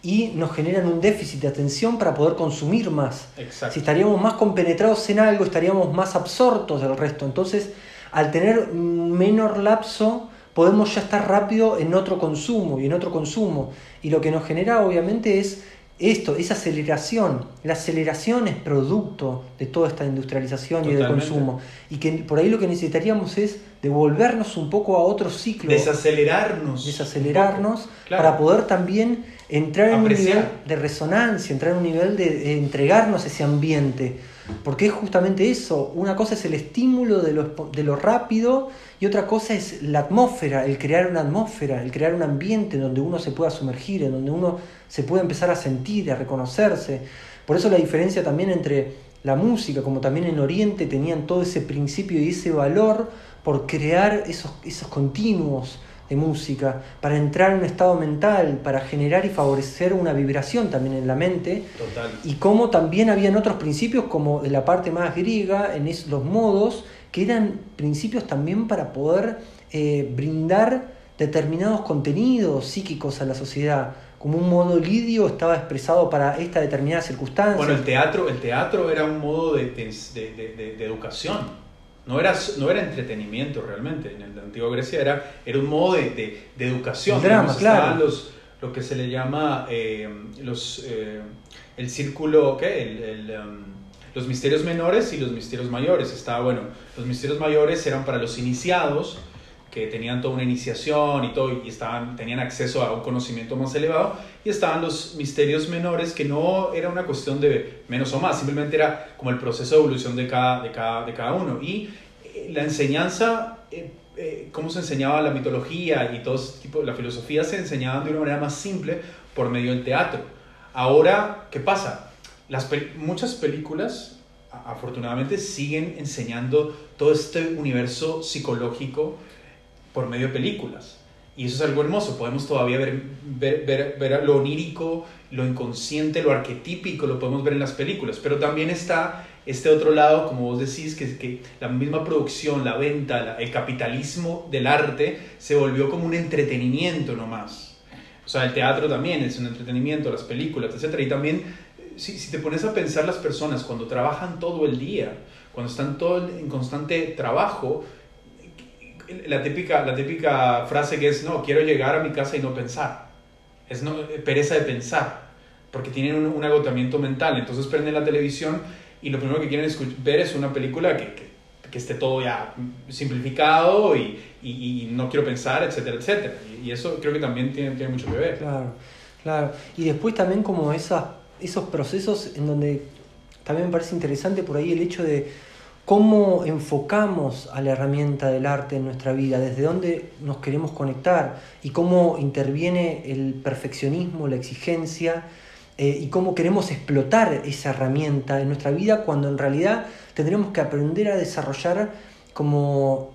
y nos generan un déficit de atención para poder consumir más. Si estaríamos más compenetrados en algo, estaríamos más absortos del resto. Entonces, al tener menor lapso, podemos ya estar rápido en otro consumo y en otro consumo. Y lo que nos genera, obviamente, es esto, esa aceleración. La aceleración es producto de toda esta industrialización y del consumo. Y que por ahí lo que necesitaríamos es devolvernos un poco a otro ciclo. Desacelerarnos. Desacelerarnos para poder también entrar en un nivel de resonancia, entrar en un nivel de, entregarnos ese ambiente. Porque es justamente eso. Una cosa es el estímulo de lo, de lo rápido y otra cosa es la atmósfera, el crear una atmósfera, el crear un ambiente donde uno se pueda sumergir, en donde uno se pueda empezar a sentir, a reconocerse. Por eso la diferencia también entre la música, como también en Oriente tenían todo ese principio y ese valor por crear esos, esos continuos de música, para entrar en un estado mental, para generar y favorecer una vibración también en la mente. Total. Y como también habían otros principios, como de la parte más griega, en los modos, que eran principios también para poder eh, brindar determinados contenidos psíquicos a la sociedad. Como un modo lidio estaba expresado para esta determinada circunstancia. Bueno, el teatro, el teatro era un modo de, de, de educación. No era, no era entretenimiento realmente. En la antigua Grecia era, era un modo de, de, educación. drama, claro. Los, lo que se le llama eh, los, eh, el círculo, ¿qué? El, um, los misterios menores y los misterios mayores. Estaba, bueno, los misterios mayores eran para los iniciados, que tenían toda una iniciación y todo, y estaban, tenían acceso a un conocimiento más elevado, y estaban los misterios menores, que no era una cuestión de menos o más, simplemente era como el proceso de evolución de cada, de cada, de cada uno. Y eh, la enseñanza, eh, eh, cómo se enseñaba la mitología y todo ese tipo, la filosofía se enseñaban de una manera más simple por medio del teatro. Ahora, ¿qué pasa? Las muchas películas, afortunadamente, siguen enseñando todo este universo psicológico por medio de películas. Y eso es algo hermoso, podemos todavía ver, ver, ver, lo onírico, lo inconsciente, lo arquetípico, lo podemos ver en las películas, pero también está este otro lado, como vos decís, que, que la misma producción, la venta, el capitalismo del arte se volvió como un entretenimiento nomás. O sea, el teatro también es un entretenimiento, las películas, etc. Y también, si, si te pones a pensar las personas cuando trabajan todo el día, cuando están todo en constante trabajo, la típica, la típica frase que es, no, quiero llegar a mi casa y no pensar. Es no, pereza de pensar, porque tienen un, agotamiento mental. Entonces prenden la televisión y lo primero que quieren ver es una película que, que esté todo ya simplificado y, y, no quiero pensar, etcétera, etcétera. Y, eso creo que también tiene, tiene mucho que ver. Claro, claro. Y después también como esas, esos procesos en donde también me parece interesante por ahí el hecho de cómo enfocamos a la herramienta del arte en nuestra vida, desde dónde nos queremos conectar y cómo interviene el perfeccionismo, la exigencia eh, y cómo queremos explotar esa herramienta en nuestra vida cuando en realidad tendremos que aprender a desarrollar como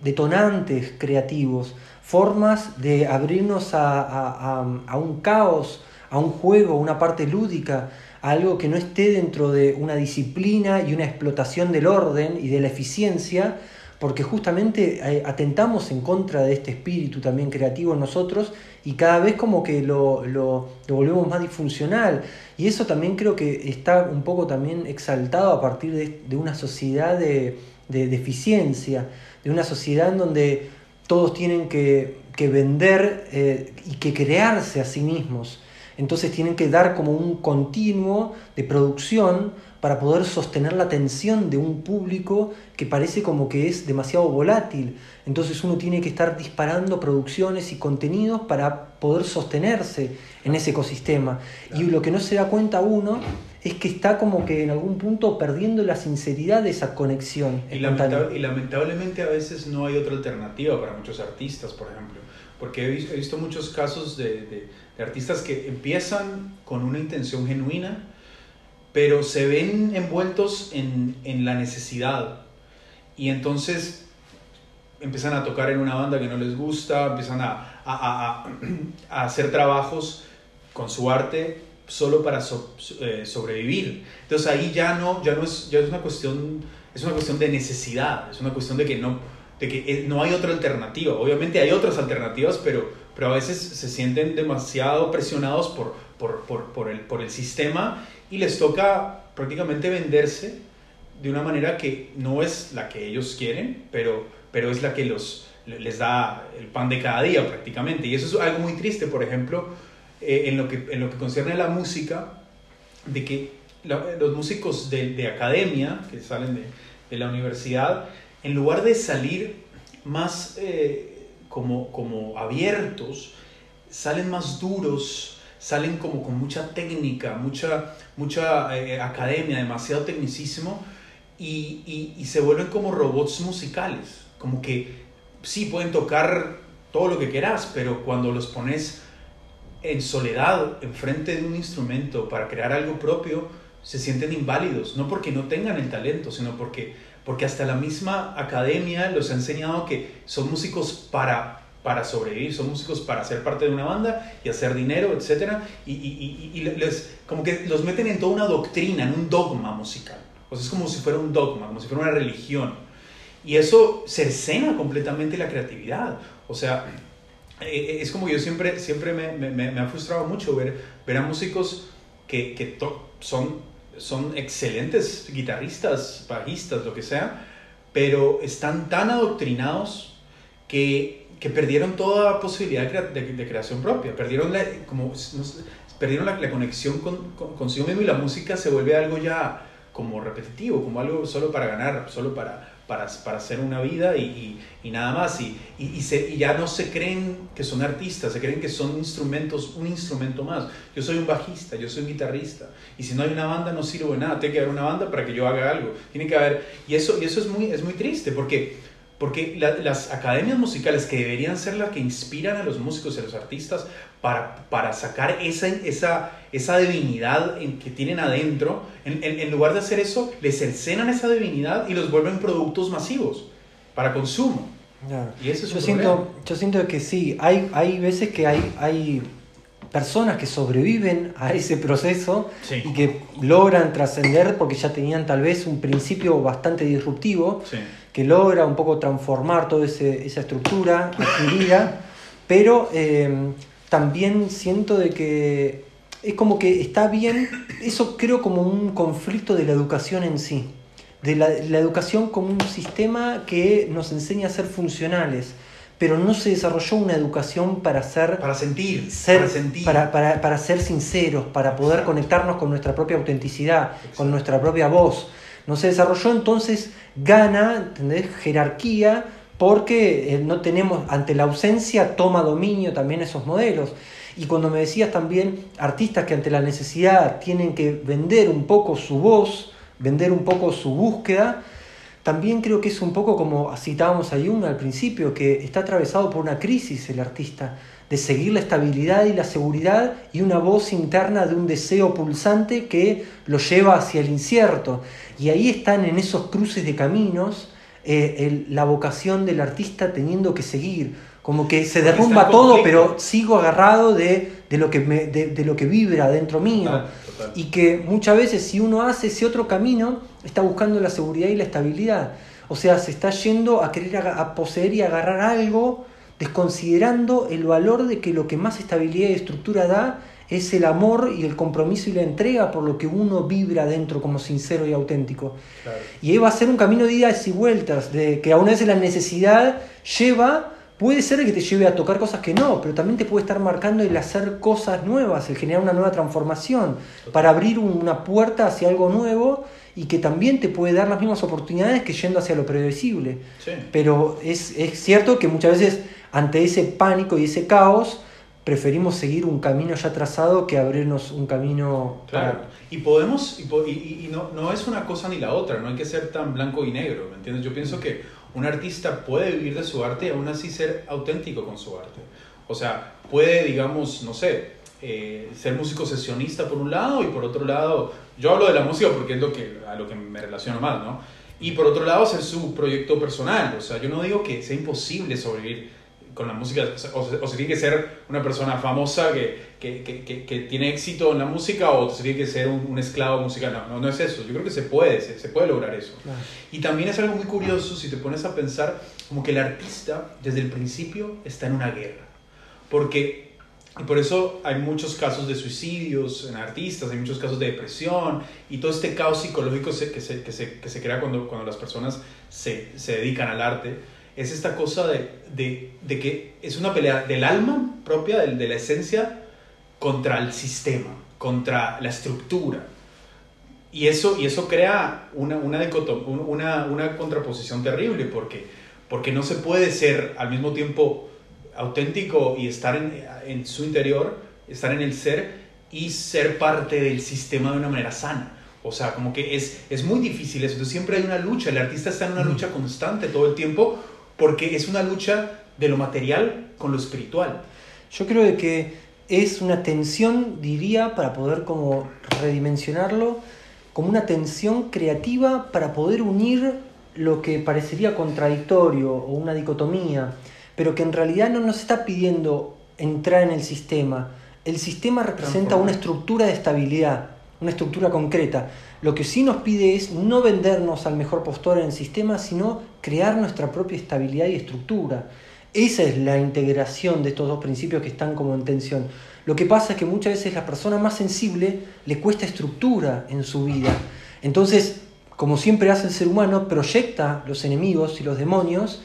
detonantes creativos, formas de abrirnos a, a un caos, a un juego, una parte lúdica, algo que no esté dentro de una disciplina y una explotación del orden y de la eficiencia, porque justamente eh, atentamos en contra de este espíritu también creativo en nosotros y cada vez como que lo, lo, volvemos más disfuncional. Y eso también creo que está un poco también exaltado a partir de, una sociedad de, de, eficiencia, de una sociedad en donde todos tienen que, que vender eh, y que crearse a sí mismos. Entonces tienen que dar como un continuo de producción para poder sostener la atención de un público que parece como que es demasiado volátil. Entonces uno tiene que estar disparando producciones y contenidos para poder sostenerse en ese ecosistema. Y lo que no se da cuenta uno es que está como que en algún punto perdiendo la sinceridad de esa conexión. Y, lamentablemente a veces no hay otra alternativa para muchos artistas, por ejemplo. Porque he visto, muchos casos de de artistas que empiezan con una intención genuina, pero se ven envueltos en, en la necesidad. Y entonces empiezan a tocar en una banda que no les gusta, empiezan a, a, a, hacer trabajos con su arte solo para eh, sobrevivir. Entonces ahí ya no, ya no es, ya es una cuestión, es una cuestión de necesidad, es una cuestión de que no, de que eh, no hay otra alternativa. Obviamente hay otras alternativas, pero pero a veces se sienten demasiado presionados por, por, por, por, el, por el sistema y les toca prácticamente venderse de una manera que no es la que ellos quieren, pero, pero es la que los, les da el pan de cada día prácticamente. Y eso es algo muy triste, por ejemplo, eh, en, lo que, en lo que concierne a la música, de que los músicos de, de, academia, que salen de, de, la universidad, en lugar de salir más... Eh, como, como abiertos, salen más duros, salen como con mucha técnica, mucha, mucha eh, academia, demasiado tecnicismo, y, y, se vuelven como robots musicales, como que sí pueden tocar todo lo que quieras, pero cuando los pones en soledad, enfrente de un instrumento para crear algo propio, se sienten inválidos, no porque no tengan el talento, sino porque porque hasta la misma academia los ha enseñado que son músicos para, para sobrevivir, son músicos para ser parte de una banda y hacer dinero, etc. Y, y, y, les, como que los meten en toda una doctrina, en un dogma musical. O sea, es como si fuera un dogma, como si fuera una religión. Y eso cercena completamente la creatividad. O sea, eh, eh, es como yo siempre, siempre me, me, me ha frustrado mucho ver, ver a músicos que, que son son excelentes guitarristas, bajistas, lo que sea, pero están tan adoctrinados que, que perdieron toda posibilidad de, creación propia, perdieron la, como, perdieron la, conexión con, con, consigo mismo y la música se vuelve algo ya como repetitivo, como algo solo para ganar, solo para, para, para hacer una vida y, y, nada más. Y, y, se, y, ya no se creen que son artistas, se creen que son instrumentos, un instrumento más. Yo soy un bajista, yo soy un guitarrista. Y si no hay una banda, no sirve de nada. Tiene que haber una banda para que yo haga algo. Tiene que haber... Y eso, y eso es, muy, es muy triste porque porque las academias musicales que deberían ser las que inspiran a los músicos y a los artistas para, para sacar esa, esa, esa divinidad que tienen adentro, en, en, lugar de hacer eso, les cercenan esa divinidad y los vuelven productos masivos para consumo. Y eso es yo, siento, yo siento que sí, hay, hay veces que hay, hay personas que sobreviven a ese proceso y que logran trascender porque ya tenían tal vez un principio bastante disruptivo. Sí que logra un poco transformar toda esa estructura adquirida, pero em, también siento de que es como que está bien, eso creo como un conflicto de la educación en sí, de la, educación como un sistema que nos enseña a ser funcionales pero no se desarrolló una educación para ser... Para sentir. Ser, para, sentir. Para, para, para, ser sinceros, para poder conectarnos con nuestra propia autenticidad, con nuestra propia voz no se desarrolló, entonces gana jerarquía porque eh, no tenemos, ante la ausencia, toma dominio también esos modelos. Y cuando me decías también artistas que ante la necesidad tienen que vender un poco su voz, vender un poco su búsqueda, también creo que es un poco como citábamos a Jung al principio, que está atravesado por una crisis el artista, de seguir la estabilidad y la seguridad y una voz interna de un deseo pulsante que lo lleva hacia el incierto. Y ahí están en esos cruces de caminos eh, la vocación del artista teniendo que seguir. Como que se derrumba todo, pero sigo agarrado de, lo, que de, lo que vibra dentro mío. Y que muchas veces si uno hace ese otro camino, está buscando la seguridad y la estabilidad. O sea, se está yendo a querer a poseer y agarrar algo desconsiderando el valor de que lo que más estabilidad y estructura da es el amor y el compromiso y la entrega por lo que uno vibra dentro como sincero y auténtico. Y ahí va a ser un camino de idas y vueltas, de que a una vez la necesidad lleva, puede ser que te lleve a tocar cosas que no, pero también te puede estar marcando el hacer cosas nuevas, el generar una nueva transformación, para abrir una puerta hacia algo nuevo y que también te puede dar las mismas oportunidades que yendo hacia lo predecible. Pero es, es cierto que muchas veces ante ese pánico y ese caos, preferimos seguir un camino ya trazado que abrirnos un camino. Claro. Y podemos, y, y, no, no, es una cosa ni la otra, no hay que ser tan blanco y negro, ¿me entiendes? Yo pienso que un artista puede vivir de su arte y aún así ser auténtico con su arte. O sea, puede, digamos, no sé, eh, ser músico sesionista por un lado y por otro lado, yo hablo de la música porque es lo que, a lo que me relaciono más, ¿no? Y por otro lado, hacer su proyecto personal. O sea, yo no digo que sea imposible sobrevivir con la música, o, se tiene que ser una persona famosa que, que, que, que, tiene éxito en la música o se tiene que ser un, esclavo musical. No, no, no, es eso. Yo creo que se puede, se, se puede lograr eso. Y también es algo muy curioso si te pones a pensar como que el artista desde el principio está en una guerra. Porque, y por eso hay muchos casos de suicidios en artistas, hay muchos casos de depresión y todo este caos psicológico que, se, que, se, que se crea cuando, cuando las personas se, se dedican al arte es esta cosa de, de, de, que es una pelea del alma propia, de, de la esencia, contra el sistema, contra la estructura. Y eso, y eso crea una, una, una, una contraposición terrible, porque, porque no se puede ser al mismo tiempo auténtico y estar en, en su interior, estar en el ser y ser parte del sistema de una manera sana. O sea, como que es, es muy difícil eso. Entonces siempre hay una lucha. El artista está en una lucha constante todo el tiempo porque es una lucha de lo material con lo espiritual. Yo creo que es una tensión, diría, para poder como redimensionarlo, como una tensión creativa para poder unir lo que parecería contradictorio o una dicotomía, pero que en realidad no nos está pidiendo entrar en el sistema. El sistema representa una estructura de estabilidad, una estructura concreta. Lo que sí nos pide es no vendernos al mejor postor en el sistema, sino crear nuestra propia estabilidad y estructura. Esa es la integración de estos dos principios que están como en tensión. Lo que pasa es que muchas veces la persona más sensible le cuesta estructura en su vida. Entonces, como siempre hace el ser humano, proyecta los enemigos y los demonios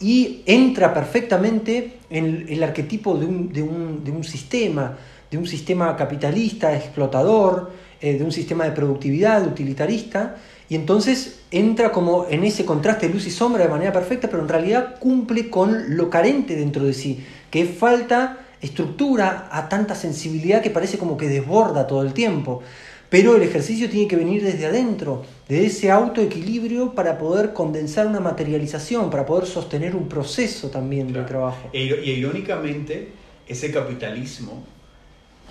y entra perfectamente en el, arquetipo de un, de, un, de un sistema, de un sistema capitalista, explotador, eh, de un sistema de productividad, utilitarista, y entonces entra como en ese contraste de luz y sombra de manera perfecta, pero en realidad cumple con lo carente dentro de sí, que falta estructura a tanta sensibilidad que parece como que desborda todo el tiempo. Pero el ejercicio tiene que venir desde adentro, de ese autoequilibrio para poder condensar una materialización, para poder sostener un proceso también de trabajo. E y irónicamente, ese capitalismo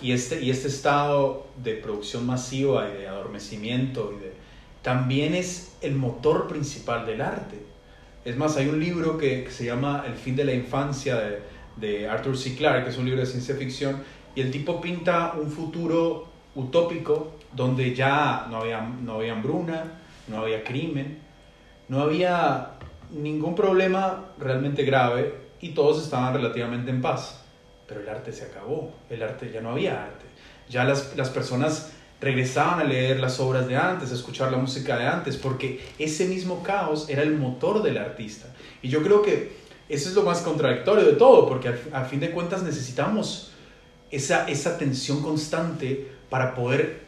y este, y este estado de producción masiva y de adormecimiento y de, también es el motor principal del arte. Es más, hay un libro que, se llama El fin de la infancia de, Arthur C. Clarke, que es un libro de ciencia ficción, y el tipo pinta un futuro utópico donde ya no había, no había hambruna, no había crimen, no había ningún problema realmente grave y todos estaban relativamente en paz pero el arte se acabó, el arte ya no había arte. Ya las, las personas regresaban a leer las obras de antes, a escuchar la música de antes, porque ese mismo caos era el motor del artista. Y yo creo que eso es lo más contradictorio de todo, porque al, fin de cuentas necesitamos esa, esa tensión constante para poder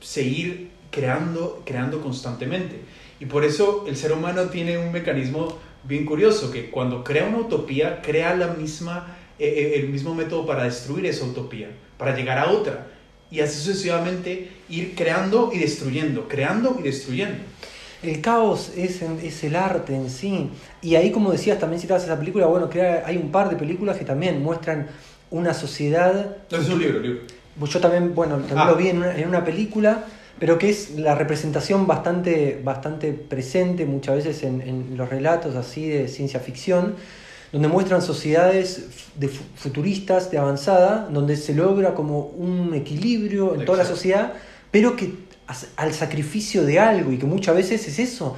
seguir creando, creando constantemente. Y por eso el ser humano tiene un mecanismo bien curioso, que cuando crea una utopía, crea la misma, eh, eh, el mismo método para destruir esa utopía, para llegar a otra. Y así sucesivamente ir creando y destruyendo, creando y destruyendo. El caos es, es el arte en sí. Y ahí, como decías, también citabas esa película, bueno, hay un par de películas que también muestran una sociedad... No, es un libro, libro. Yo también, bueno, también ah. lo vi en una, en una película pero que es la representación bastante, bastante presente muchas veces en, los relatos así de ciencia ficción, donde muestran sociedades de futuristas, de avanzada, donde se logra como un equilibrio en toda la sociedad, pero que al sacrificio de algo y que muchas veces es eso.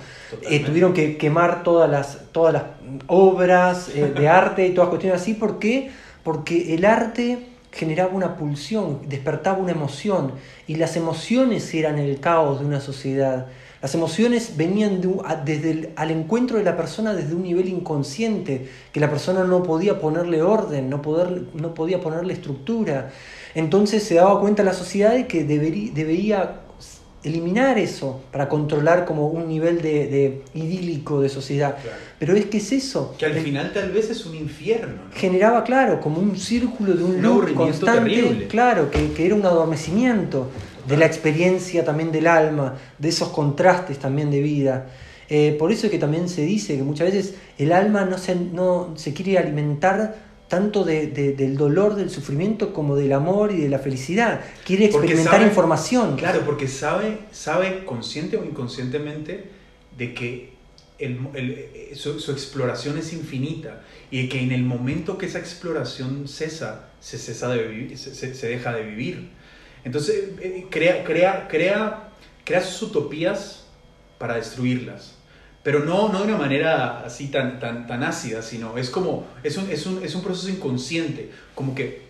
Eh, tuvieron que quemar todas las, todas las obras eh, de arte y todas cuestiones así. ¿Por qué? Porque el arte generaba una pulsión, despertaba una emoción, y las emociones eran el caos de una sociedad. Las emociones venían desde el, al encuentro de la persona desde un nivel inconsciente, que la persona no podía ponerle orden, no, poder, no podía ponerle estructura. Entonces se daba cuenta la sociedad de que debería, debería eliminar eso para controlar como un nivel de, idílico de sociedad. Pero es que es eso. Que al final tal vez es un infierno. Generaba, claro, como un círculo de un, loop constante. Claro, que, era un adormecimiento de la experiencia también del alma, de esos contrastes también de vida. Eh, por eso es que también se dice que muchas veces el alma no se, no se quiere alimentar tanto de, del dolor, del sufrimiento, como del amor y de la felicidad. Quiere experimentar información. Claro, porque sabe, sabe consciente o inconscientemente de que el, su, exploración es infinita y que en el momento que esa exploración cesa, se, cesa de vivir, se, se deja de vivir. Entonces, eh, crea, crea, crea, crea sus utopías para destruirlas pero no, no de una manera así tan, tan, tan ácida, sino es como, es un, es, un, es un proceso inconsciente, como que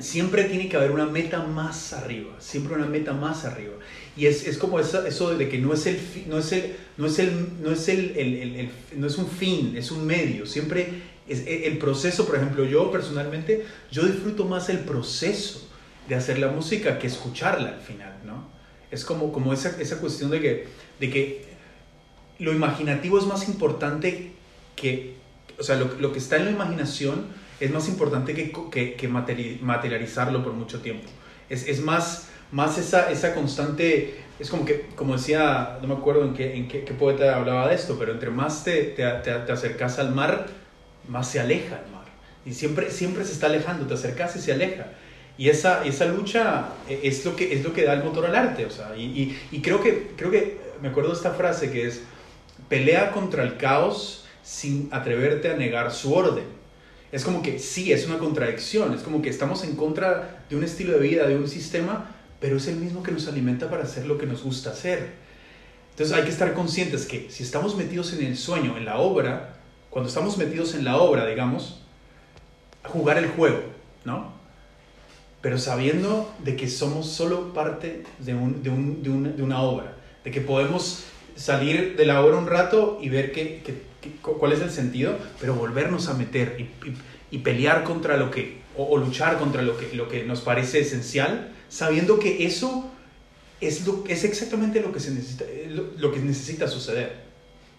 siempre tiene que haber una meta más arriba, siempre una meta más arriba. Y es, es como eso, eso, de que no es el, no es el, no es el, no es el, no es un fin, es un medio. Siempre es el proceso, por ejemplo, yo personalmente, yo disfruto más el proceso de hacer la música que escucharla al final, ¿no? Es como, como esa, esa cuestión de que, de que lo imaginativo es más importante que, o sea, lo, que está en la imaginación es más importante que, que, materializarlo por mucho tiempo. Es, es, más, más esa, esa constante, es como que, como decía, no me acuerdo en qué, en qué, poeta hablaba de esto, pero entre más te, te, te, acercas al mar, más se aleja el mar. Y siempre, siempre se está alejando, te acercas y se aleja. Y esa, esa lucha es lo, que, es lo que da el motor al arte. O sea, y, y, y creo, que, creo que, me acuerdo de esta frase que es, pelea contra el caos sin atreverte a negar su orden. Es como que sí, es una contradicción, es como que estamos en contra de un estilo de vida, de un sistema, pero es el mismo que nos alimenta para hacer lo que nos gusta hacer. Entonces hay que estar conscientes que si estamos metidos en el sueño, en la obra, cuando estamos metidos en la obra, digamos, jugar el juego, ¿no? Pero sabiendo de que somos solo parte de, de una obra, de que podemos salir de la obra un rato y ver qué, cuál es el sentido, pero volvernos a meter y, pelear contra lo que, o, luchar contra lo que, lo que nos parece esencial, sabiendo que eso es, lo, es exactamente lo que, se necesita, lo, que necesita suceder.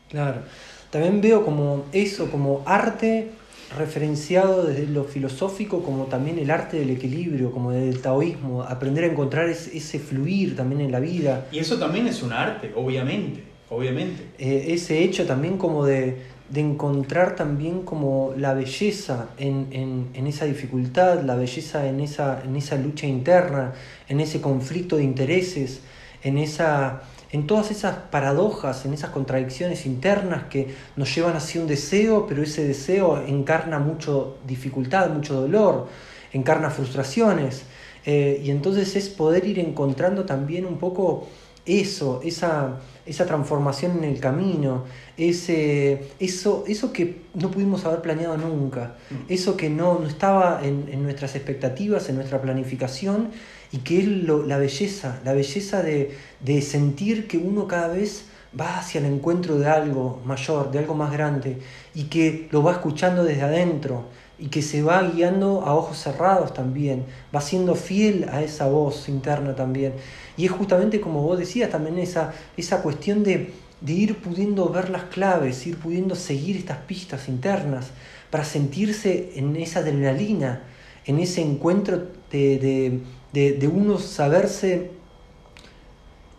Claro. También veo como eso, como arte referenciado desde lo filosófico como también el arte del equilibrio, como del taoísmo, aprender a encontrar ese fluir también en la vida. Y eso también es un arte, obviamente obviamente. Eh, ese hecho también como de, encontrar también como la belleza en, esa dificultad, la belleza en esa, en esa lucha interna, en ese conflicto de intereses, en, esa, en todas esas paradojas, en esas contradicciones internas que nos llevan hacia un deseo, pero ese deseo encarna mucho dificultad, mucho dolor, encarna frustraciones. Eh, y entonces es poder ir encontrando también un poco eso, esa, esa transformación en el camino, ese, eso, eso que no pudimos haber planeado nunca, mm. eso que no, no estaba en, nuestras expectativas, en nuestra planificación, y que es lo, la belleza, la belleza de, sentir que uno cada vez va hacia el encuentro de algo mayor, de algo más grande, y que lo va escuchando desde adentro, y que se va guiando a ojos cerrados también, va siendo fiel a esa voz interna también. Y es justamente como vos decías también esa, esa cuestión de, de ir pudiendo ver las claves, ir pudiendo seguir estas pistas internas para sentirse en esa adrenalina, en ese encuentro de, de, de uno saberse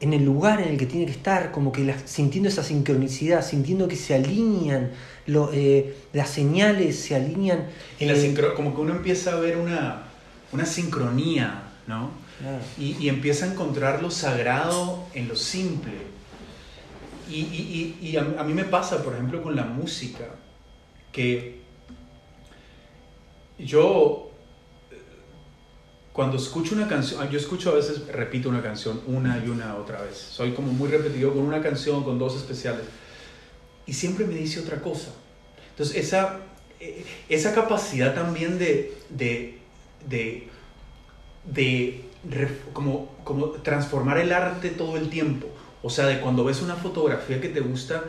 en el lugar en el que tiene que estar, como que sintiendo esa sincronicidad, sintiendo que se alinean, lo, eh, las señales se alinean. Y eh, como que uno empieza a ver una, una sincronía, ¿no? Y, y, empieza a encontrar lo sagrado en lo simple. Y, y, y a, a, mí me pasa, por ejemplo, con la música, que yo cuando escucho una canción, yo escucho a veces, repito una canción una y una otra vez. Soy como muy repetido con una canción, con dos especiales. Y siempre me dice otra cosa. Entonces, esa, eh, esa capacidad también de, de, de, de como, como transformar el arte todo el tiempo. O sea, de cuando ves una fotografía que te gusta,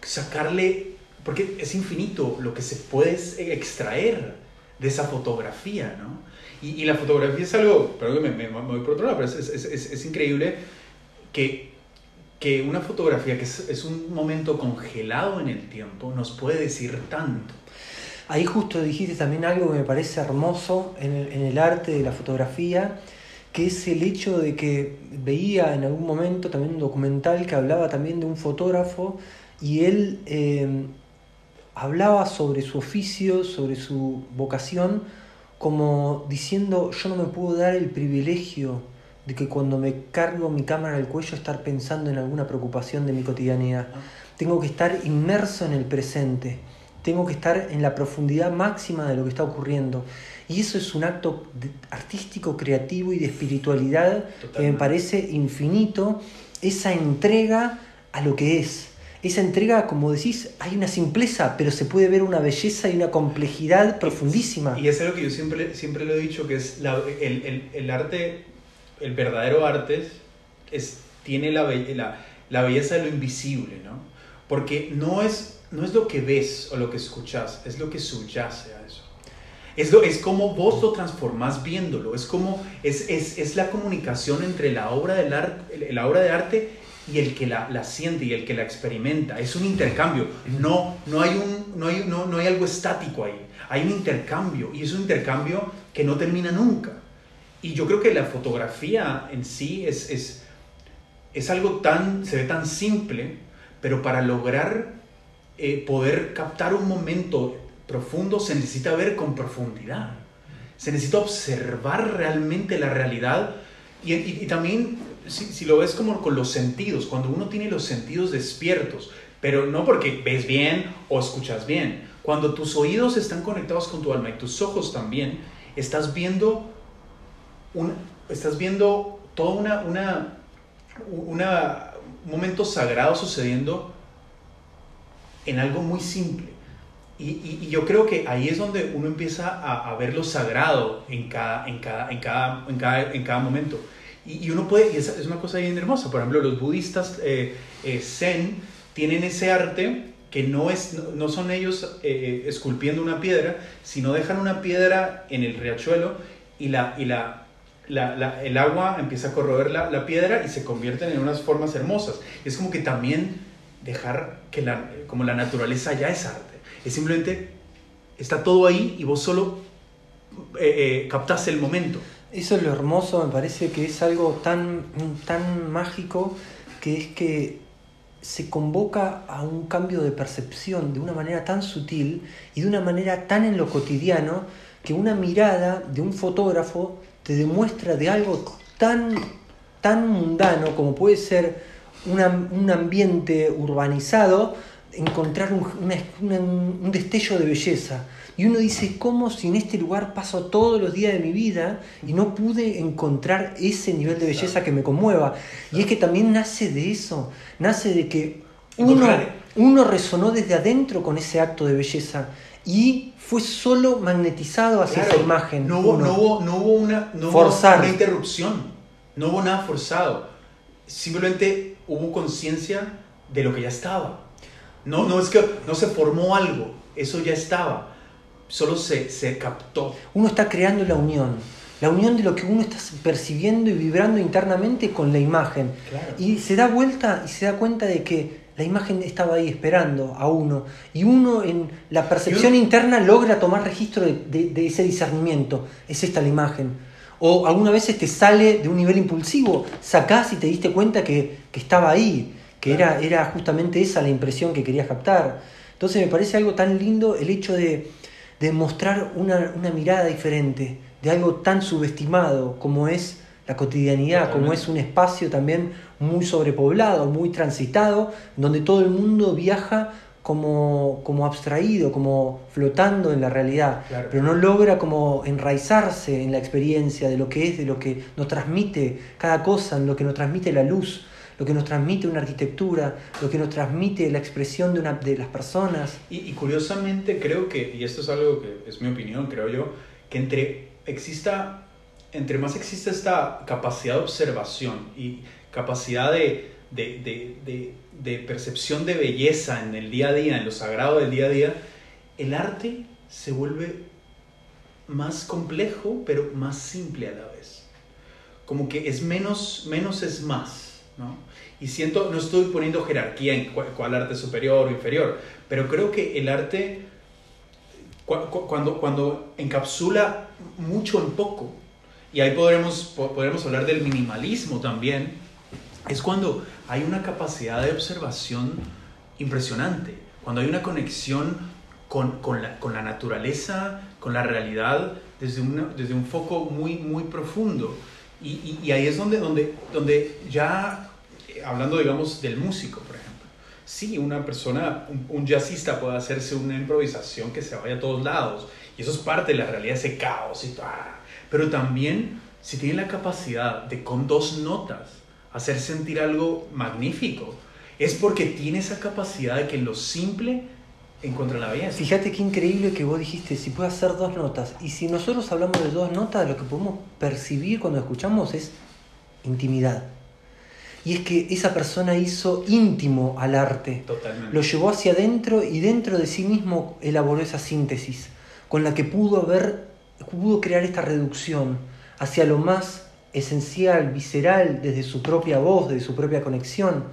sacarle, porque es infinito lo que se puede extraer de esa fotografía, ¿no? Y, la fotografía es algo, perdón que me, voy por otro lado, pero es, es, es, es increíble que, que, una fotografía que es, un momento congelado en el tiempo nos puede decir tanto. Ahí justo dijiste también algo que me parece hermoso en el, en el arte de la fotografía, que es el hecho de que veía en algún momento también un documental que hablaba también de un fotógrafo y él eh, hablaba sobre su oficio, sobre su vocación, como diciendo yo no me puedo dar el privilegio de que cuando me cargo mi cámara al cuello estar pensando en alguna preocupación de mi cotidianidad. Tengo que estar inmerso en el presente, tengo que estar en la profundidad máxima de lo que está ocurriendo. Y eso es un acto artístico, creativo y de espiritualidad que me parece infinito, esa entrega a lo que es esa entrega, como decís, hay una simpleza, pero se puede ver una belleza y una complejidad profundísima. Y es algo que yo siempre, siempre lo he dicho, que es la, el, el, el, arte, el verdadero arte, es, tiene la, la, la, belleza de lo invisible, ¿no? Porque no es, no es lo que ves o lo que escuchas, es lo que subyace a eso. Es, lo, es como vos lo transformás viéndolo, es como, es, es, es la comunicación entre la obra, del arte, la obra de arte y el que la, la, siente y el que la experimenta. Es un intercambio. No, no, hay un, no, hay, no, no hay algo estático ahí. Hay un intercambio y es un intercambio que no termina nunca. Y yo creo que la fotografía en sí es, es, es algo tan, se ve tan simple, pero para lograr eh, poder captar un momento profundo se necesita ver con profundidad. Se necesita observar realmente la realidad y, y, y también si, lo ves como con los sentidos, cuando uno tiene los sentidos despiertos, pero no porque ves bien o escuchas bien, cuando tus oídos están conectados con tu alma y tus ojos también, estás viendo un, estás viendo todo una, una, una, un momento sagrado sucediendo en algo muy simple. Y, y, yo creo que ahí es donde uno empieza a, a ver lo sagrado en cada, en cada, en cada, en cada, en cada momento. Y, uno puede, y es, es, una cosa bien hermosa, por ejemplo, los budistas eh, eh, zen tienen ese arte que no, es, no, son ellos eh, esculpiendo una piedra, sino dejan una piedra en el riachuelo y, la, y la, el agua empieza a corroer la, la, piedra y se convierten en unas formas hermosas. Es como que también dejar que la, como la naturaleza ya es arte. Es simplemente, está todo ahí y vos solo captas el momento. Eso es lo hermoso, me parece que es algo tan, tan mágico que es que se convoca a un cambio de percepción de una manera tan sutil y de una manera tan en lo cotidiano que una mirada de un fotógrafo te demuestra de algo tan, tan mundano como puede ser un ambiente urbanizado, encontrar un, un destello de belleza y uno dice, ¿cómo si en este lugar paso todos los días de mi vida y no pude encontrar ese nivel de belleza que me conmueva? Y es que también nace de eso, nace de que uno, uno resonó desde adentro con ese acto de belleza y fue solo magnetizado hacia esa imagen. No hubo, no hubo, no hubo, una, no una interrupción, no hubo nada forzado. Simplemente hubo conciencia de lo que ya estaba. No, no es que no se formó algo, eso ya estaba, solo se, se captó. Uno está creando la unión, la unión de lo que uno está percibiendo y vibrando internamente con la imagen. Y se da vuelta y se da cuenta de que la imagen estaba ahí esperando a uno. Y uno en la percepción interna logra tomar registro de, de, ese discernimiento. Es esta la imagen. O algunas veces te sale de un nivel impulsivo, sacás y te diste cuenta que, que estaba ahí que era, era justamente esa la impresión que querías captar. Entonces me parece algo tan lindo el hecho de, de mostrar una, una, mirada diferente de algo tan subestimado como es la cotidianidad, como es un espacio también muy sobrepoblado, muy transitado, donde todo el mundo viaja como, como abstraído, como flotando en la realidad, pero no logra como enraizarse en la experiencia de lo que es, de lo que nos transmite cada cosa, en lo que nos transmite la luz lo que nos transmite una arquitectura, lo que nos transmite la expresión de, una, de las personas. Y, curiosamente creo que, y esto es algo que es mi opinión, creo yo, que entre, exista, entre más existe esta capacidad de observación y capacidad de, de, de, de percepción de belleza en el día a día, en lo sagrado del día a día, el arte se vuelve más complejo, pero más simple a la vez. Como que es menos, menos es más. ¿no? Y siento, no estoy poniendo jerarquía en cuál, arte es superior o inferior, pero creo que el arte, cuando, cuando encapsula mucho en poco, y ahí podremos, podremos hablar del minimalismo también, es cuando hay una capacidad de observación impresionante, cuando hay una conexión con, con, la, con la, naturaleza, con la realidad, desde, una, desde un foco muy, muy profundo. Y, y, y, ahí es donde, donde, donde ya hablando, digamos, del músico, por ejemplo. Sí, una persona, un, jazzista puede hacerse una improvisación que se vaya a todos lados. Y eso es parte de la realidad, ese caos y todo. Pero también, si tiene la capacidad de con dos notas hacer sentir algo magnífico, es porque tiene esa capacidad de que en lo simple encuentra la belleza. Fíjate qué increíble que vos dijiste, si puede hacer dos notas. Y si nosotros hablamos de dos notas, lo que podemos percibir cuando escuchamos es intimidad y es que esa persona hizo íntimo al arte. Lo llevó hacia adentro y dentro de sí mismo elaboró esa síntesis, con la que pudo haber, pudo crear esta reducción hacia lo más esencial, visceral, desde su propia voz, desde su propia conexión.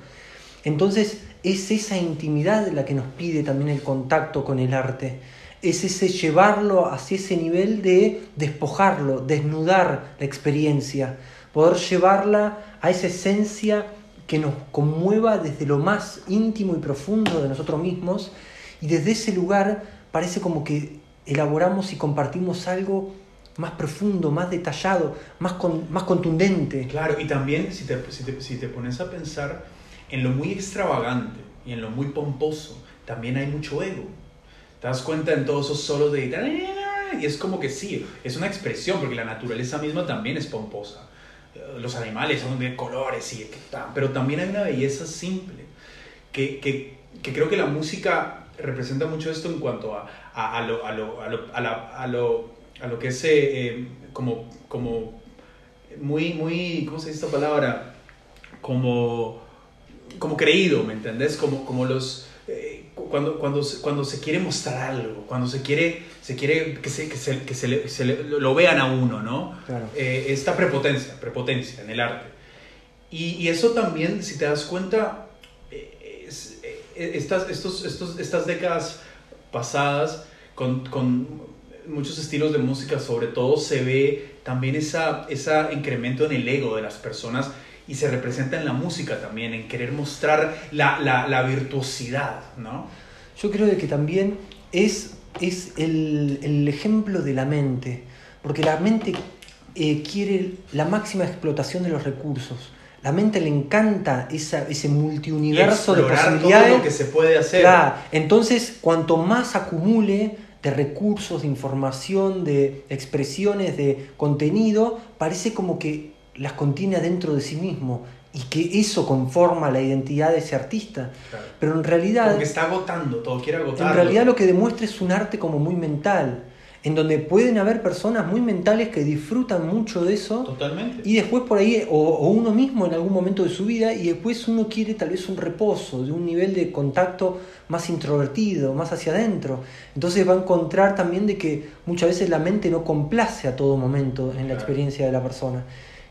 Entonces es esa intimidad la que nos pide también el contacto con el arte. Es ese llevarlo hacia ese nivel de despojarlo, desnudar la experiencia, poder llevarla a esa esencia que nos conmueva desde lo más íntimo y profundo de nosotros mismos y desde ese lugar parece como que elaboramos y compartimos algo más profundo, más detallado, más, con, más contundente. Claro, y también si te, si, te, si te pones a pensar en lo muy extravagante y en lo muy pomposo, también hay mucho ego. Te das cuenta en todos esos solos de y es como que sí, es una expresión, porque la naturaleza misma también es pomposa los animales son de colores y pero también hay una belleza simple que, que, que, creo que la música representa mucho esto en cuanto a, a, a, lo, a, lo, lo, a, lo, a lo que es eh, eh, como, como muy, muy, ¿cómo se dice esta palabra? Como, como creído, ¿me entendés? Como, como los, eh, cuando, cuando, cuando se quiere mostrar algo, cuando se quiere se quiere que se, que se, que se, le, se lo vean a uno, ¿no? Eh, esta prepotencia, prepotencia en el arte. Y, y eso también, si te das cuenta, eh, eh, estas, estos, estos, estas décadas pasadas, con, con, muchos estilos de música, sobre todo, se ve también ese esa incremento en el ego de las personas y se representa en la música también, en querer mostrar la, la, la virtuosidad, ¿no? Yo creo de que también es es el, ejemplo de la mente, porque la mente eh, quiere la máxima explotación de los recursos. La mente le encanta esa, ese multiuniverso de posibilidades. Todo lo que se puede hacer. Entonces, cuanto más acumule de recursos, de información, de expresiones, de contenido, parece como que las contiene dentro de sí mismo y que eso conforma la identidad de ese artista. Pero en realidad... Porque está agotando, todo quiere agotar. En realidad lo que demuestra es un arte como muy mental. en donde pueden haber personas muy mentales que disfrutan mucho de eso. Totalmente. Y después por ahí, o, o, uno mismo en algún momento de su vida, y después uno quiere tal vez un reposo, de un nivel de contacto más introvertido, más hacia adentro. Entonces va a encontrar también de que muchas veces la mente no complace a todo momento en la experiencia de la persona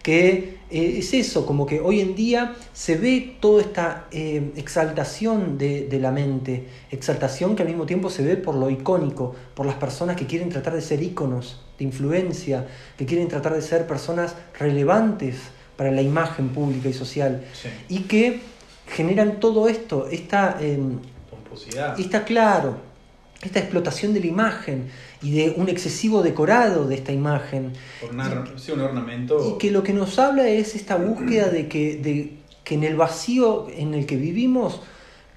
que eh, es eso, como que hoy en día se ve toda esta eh, exaltación de, de, la mente, exaltación que al mismo tiempo se ve por lo icónico, por las personas que quieren tratar de ser íconos de influencia, que quieren tratar de ser personas relevantes para la imagen pública y social, Sí. y que generan todo esto, esta... Eh, Pomposidad. está claro, esta explotación de la imagen y de un excesivo decorado de esta imagen. Ornar- sí, un ornamento. Y que lo que nos habla es esta búsqueda de que, de que en el vacío en el que vivimos,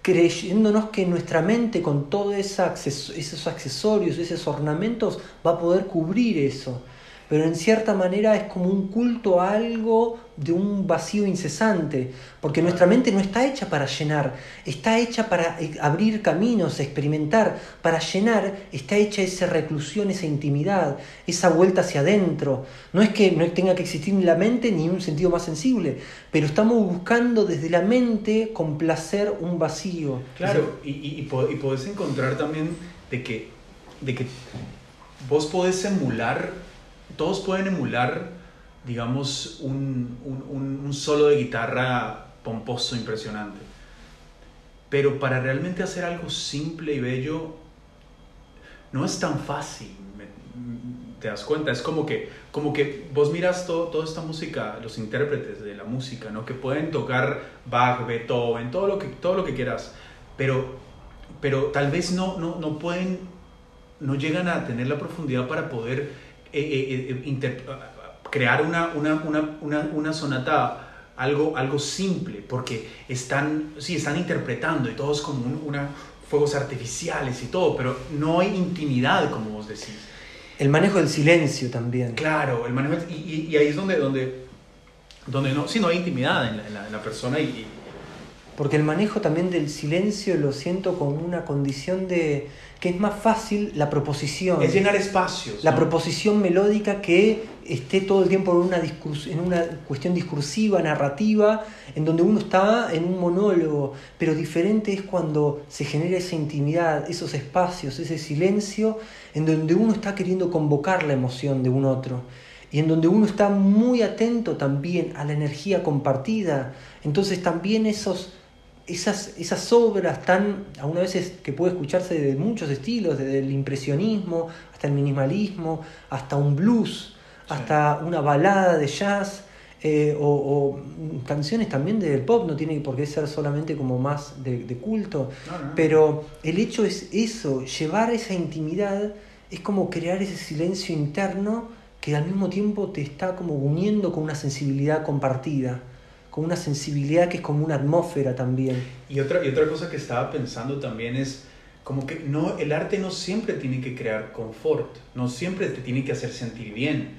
creyéndonos que nuestra mente con todos esos accesorios, esos ornamentos, va a poder cubrir eso. Pero en cierta manera es como un culto a algo de un vacío incesante, porque nuestra mente no está hecha para llenar, está hecha para eh, abrir caminos, experimentar, para llenar está hecha esa reclusión, esa intimidad, esa vuelta hacia adentro. No es que no tenga que existir ni la mente ni un sentido más sensible, pero estamos buscando desde la mente complacer un vacío. Claro, y, y, y, po- y podés encontrar también de que, de que vos podés emular, todos pueden emular, digamos, un, un, solo de guitarra pomposo, impresionante. Pero para realmente hacer algo simple y bello, no es tan fácil. ¿Te das cuenta? Es como que, como que vos miras todo, toda esta música, los intérpretes de la música, ¿no? Que pueden tocar Bach, Beethoven, todo lo que, todo lo que quieras, pero, pero tal vez no, no, no pueden, no llegan a tener la profundidad para poder eh, eh, eh, inter- crear una, una, una, una, una sonata algo, algo simple, porque están, sí, están interpretando y todo es como un- una, fuegos artificiales y todo, pero no hay intimidad, como vos decís. El manejo del silencio también. Claro, el manejo, y, y- y ahí es donde, donde, donde no, sí, no hay intimidad en la, en la- en la persona y, y- Porque el manejo también del silencio lo siento como una condición de que es más fácil la proposición. es llenar espacios. La ¿no? proposición melódica que esté todo el tiempo en una, discurs- en una cuestión discursiva, narrativa, en donde uno está en un monólogo, pero diferente es cuando se genera esa intimidad, esos espacios, ese silencio, en donde uno está queriendo convocar la emoción de un otro y en donde uno está muy atento también a la energía compartida. Entonces también esos, esas, esas obras tan, a una veces que puede escucharse de muchos estilos, desde el impresionismo hasta el minimalismo, hasta un blues, Sí. hasta una balada de jazz, eh, o, o canciones también del pop, no tiene por qué ser solamente como más de, de culto, No, no, no. pero el hecho es eso, llevar esa intimidad es como crear ese silencio interno que al mismo tiempo te está como uniendo con una sensibilidad compartida, con una sensibilidad que es como una atmósfera también. Y otra, y otra cosa que estaba pensando también es como que no, el arte no siempre tiene que crear confort, no siempre te tiene que hacer sentir bien.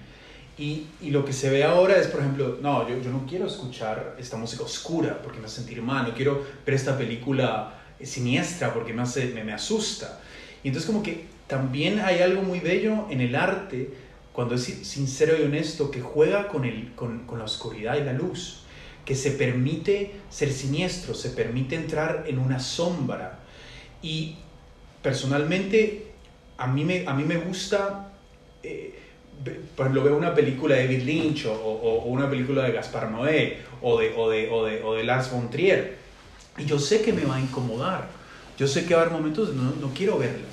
Y, y lo que se ve ahora es, por ejemplo, no, yo, yo no quiero escuchar esta música oscura porque me hace sentir mal, no quiero ver esta película eh, siniestra porque me, hace, me, me asusta. Y entonces como que también hay algo muy bello en el arte cuando es sincero y honesto, que juega con, el, con, con la oscuridad y la luz que se permite ser siniestro, se permite entrar en una sombra. Y personalmente, a mí me, a mí me gusta, eh, por ejemplo, veo una película de David Lynch o, o- o una película de Gaspar Noé o de, o, de, o, de, o de Lars von Trier, y yo sé que me va a incomodar. Yo sé que va a haber momentos donde no, no quiero verla.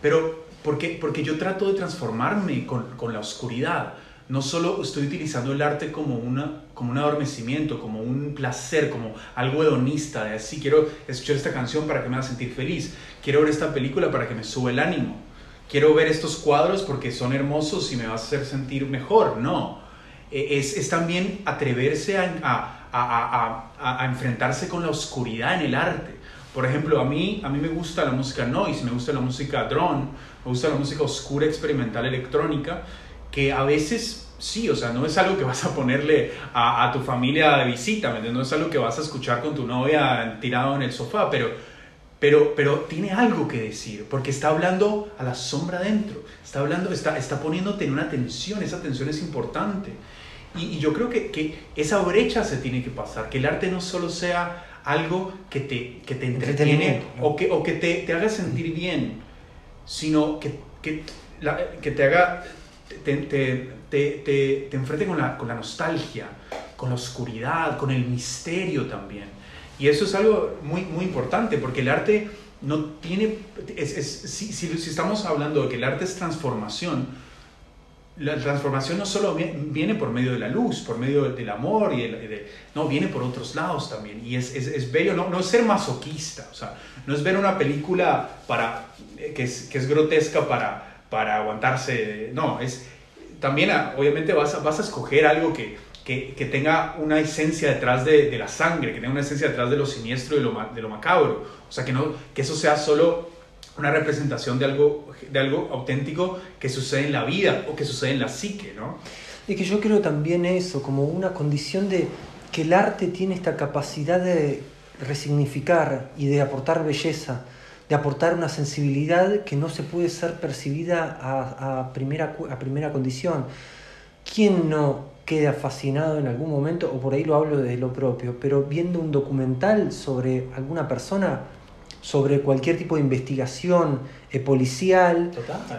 Pero porque, porque yo trato de transformarme con, con la oscuridad. No solo estoy utilizando el arte como, una, como un adormecimiento, como un placer, como algo hedonista, de así quiero escuchar esta canción para que me haga sentir feliz, quiero ver esta película para que me sube el ánimo, quiero ver estos cuadros porque son hermosos y me va a hacer sentir mejor. No, Eh, es, es también atreverse a, a, a, a enfrentarse con la oscuridad en el arte. Por ejemplo, a mí, a mí me gusta la música noise, me gusta la música drone, me gusta la música oscura, experimental, electrónica, que a veces sí, o sea, no es algo que vas a ponerle a, a tu familia de visita, ¿me? No es algo que vas a escuchar con tu novia tirado en el sofá, pero, pero, pero tiene algo que decir, porque está hablando a la sombra adentro, está, hablando, está, está poniéndote en una tensión, esa tensión es importante. Y, yo creo que, que, esa brecha se tiene que pasar, que el arte no solo sea algo que te, que te entretiene o que, o que te, te, haga sentir bien, sino que, que, que te haga, te, te, te, te enfrente con la, con la nostalgia, con la oscuridad, con el misterio también. Y eso es algo muy, muy importante, porque el arte no tiene, es, si, si, estamos hablando de que el arte es transformación, la transformación no solo viene por medio de la luz, por medio del amor, y de, no, viene por otros lados también. Y es, es, es bello, no, no, es ser masoquista, o sea, no es ver una película para, que, es, que es grotesca para, para aguantarse, no, es también, obviamente vas vas a escoger algo que, que, tenga una esencia detrás de, la sangre, que tenga una esencia detrás de lo siniestro y lo, de lo macabro. O sea, que, no, que eso sea solo una representación de algo, de algo auténtico que sucede en la vida o que sucede en la psique, ¿no? Y que yo creo también eso, como una condición de que el arte tiene esta capacidad de resignificar y de aportar belleza, de aportar una sensibilidad que no se puede ser percibida a, a primera, a primera condición. ¿Quién no queda fascinado en algún momento, o por ahí lo hablo desde lo propio, pero viendo un documental sobre alguna persona, sobre cualquier tipo de investigación eh, policial,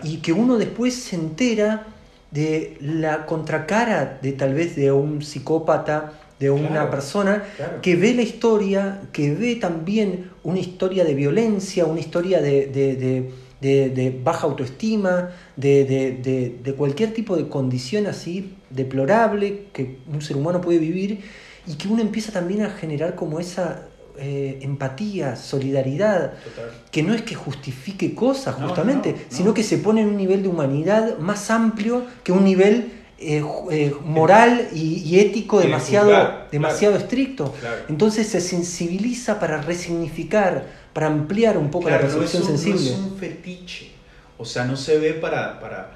y que uno después se entera de la contracara de tal vez de un psicópata, de una persona que ve la historia, que ve también una historia de violencia, una historia de de, baja autoestima, de, cualquier tipo de condición así deplorable que un ser humano puede vivir y que uno empieza también a generar como esa eh, empatía, solidaridad, que no es que justifique cosas justamente, sino que se pone en un nivel de humanidad más amplio que un nivel eh, eh, moral y, ético demasiado, demasiado estricto. Entonces se sensibiliza para resignificar para ampliar un poco la percepción sensible. No es un fetiche, o sea, no se ve para, para,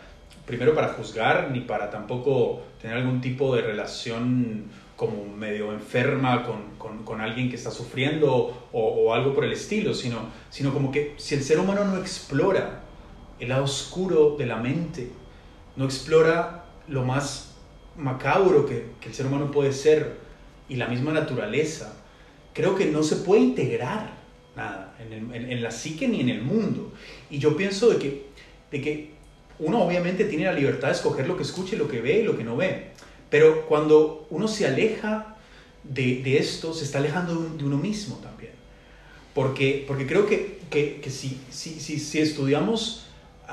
primero para juzgar, ni para tampoco tener algún tipo de relación como medio enferma con, con, con alguien que está sufriendo o, o, algo por el estilo, sino, sino como que si el ser humano no explora el lado oscuro de la mente, no explora lo más macabro que, que el ser humano puede ser y la misma naturaleza, creo que no se puede integrar nada, en, en, la psique ni en el mundo. Y yo pienso de que, de que uno obviamente tiene la libertad de escoger lo que escuche, lo que ve y lo que no ve. Pero cuando uno se aleja de, de esto, se está alejando de, uno mismo también. Porque, porque creo que, que, que si, si, si, si, estudiamos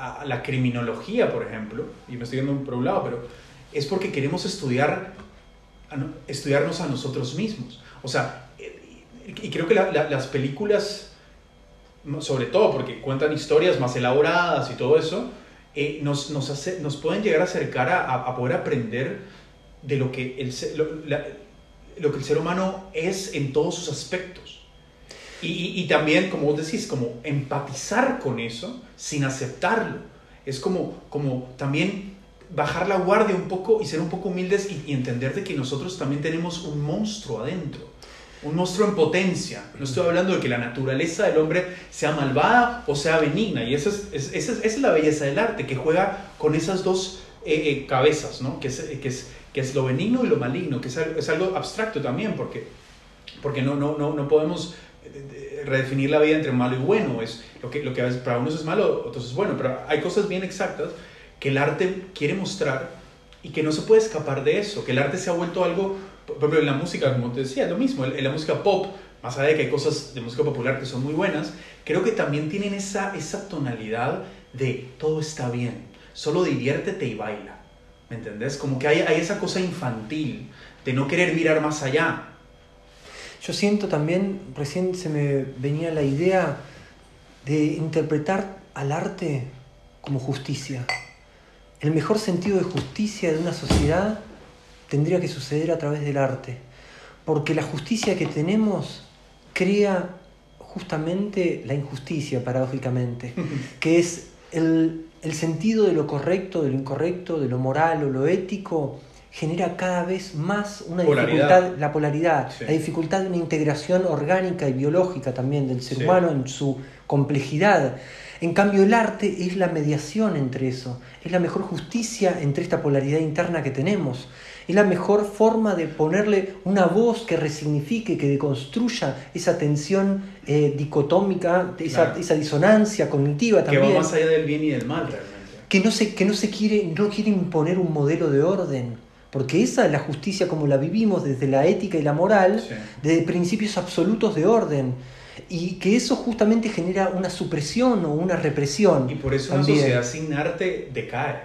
a la criminología, por ejemplo, y me estoy yendo por un lado, pero es porque queremos estudiar, estudiarnos a nosotros mismos. O sea, y creo que las películas, sobre todo porque cuentan historias más elaboradas y todo eso, eh, nos, nos, hace, nos pueden llegar a acercar a, poder aprender de lo que, el, lo, lo, que el ser humano es en todos sus aspectos. Y, y, también, como vos decís, como empatizar con eso sin aceptarlo. Es como, como también bajar la guardia un poco y ser un poco humildes y, y entender de que nosotros también tenemos un monstruo adentro un monstruo en potencia. No estoy hablando de que la naturaleza del hombre sea malvada o sea benigna. Y esa es, esa es, la belleza del arte, que juega con esas dos eh, eh, cabezas, ¿no? que, es, que, es, que es lo benigno y lo maligno, que es algo, es algo abstracto también, porque, porque no, no, no, no podemos eh, redefinir la vida entre malo y bueno. Es lo que, lo que para unos es malo, otros es bueno, pero hay cosas bien exactas que el arte quiere mostrar y que no se puede escapar de eso, que el arte se ha vuelto algo por ejemplo, en la música, como te decía, lo mismo, en la música pop, más allá de que hay cosas de música popular que son muy buenas, creo que también tienen esa, esa tonalidad de todo está bien, solo diviértete y baila. ¿Me entendés? Como que hay, hay esa cosa infantil de no querer mirar más allá. Yo siento también, recién se me venía la idea de interpretar al arte como justicia. El mejor sentido de justicia de una sociedad tendría que suceder a través del arte, porque la justicia que tenemos crea justamente la injusticia, paradójicamente, que es el, sentido de lo correcto, de lo incorrecto, de lo moral o lo ético, genera cada vez más una dificultad, la polaridad, la dificultad de una integración orgánica y biológica también del ser humano en su complejidad. En cambio, el arte es la mediación entre eso, es la mejor justicia entre esta polaridad interna que tenemos. Es la mejor forma de ponerle una voz que resignifique, que deconstruya esa tensión eh, dicotómica, esa, esa, disonancia cognitiva también. Que va más allá del bien y del mal realmente. Que no se, que no se quiere, no quiere imponer un modelo de orden porque esa es la justicia como la vivimos desde la ética y la moral, desde principios absolutos de orden. Y que eso justamente genera una supresión o una represión. Y por eso una sociedad sin arte decae.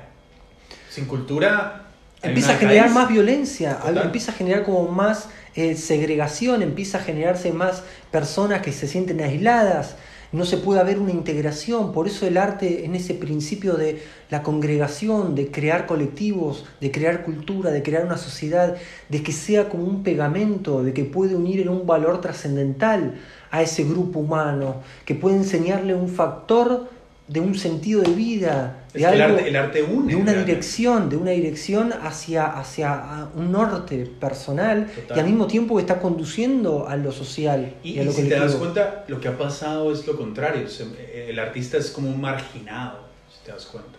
Sin cultura. Empieza a generar más violencia, empieza a generar como más eh, segregación, empieza a generarse más personas que se sienten aisladas no se puede haber una integración, por eso el arte en ese principio de la congregación, de crear colectivos, de crear cultura, de crear una sociedad, de que sea como un pegamento, de que puede unir en un valor trascendental a ese grupo humano, que puede enseñarle un factor de un sentido de vida, de algo, el, arte, une, de una dirección, de una dirección hacia, hacia un norte personal y al mismo tiempo está conduciendo a lo social. Y, a lo si te das cuenta, lo que ha pasado es lo contrario. El artista es como un marginado, si te das cuenta.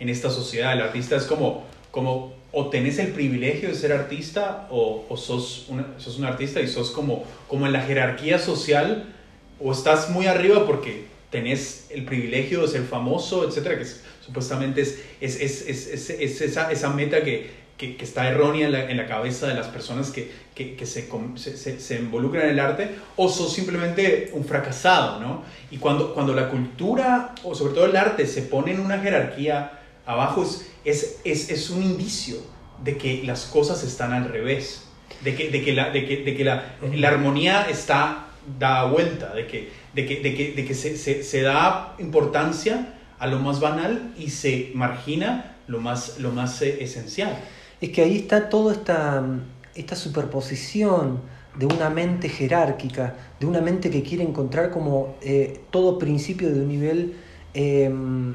En esta sociedad, el artista es como, como o tenés el privilegio de ser artista o, o sos, sos un artista y sos como, como en la jerarquía social o estás muy arriba porque tenés el privilegio de ser famoso, etcétera, que supuestamente es, es, es, es esa, esa, meta que, que, que está errónea en la, en la, cabeza de las personas que, que se, se, se, involucran en el arte, o sos simplemente un fracasado, ¿no? Y cuando, cuando la cultura, o sobre todo el arte, se pone en una jerarquía abajo, es, es, un indicio de que las cosas están al revés, de que, de que, la, de que, de que la, la armonía está da vuelta, de que, de que, de que, de que se, se, se, da importancia a lo más banal y se margina lo más, lo más eh, esencial. Es que ahí está toda esta, esta superposición de una mente jerárquica, de una mente que quiere encontrar como eh, todo principio de un nivel em,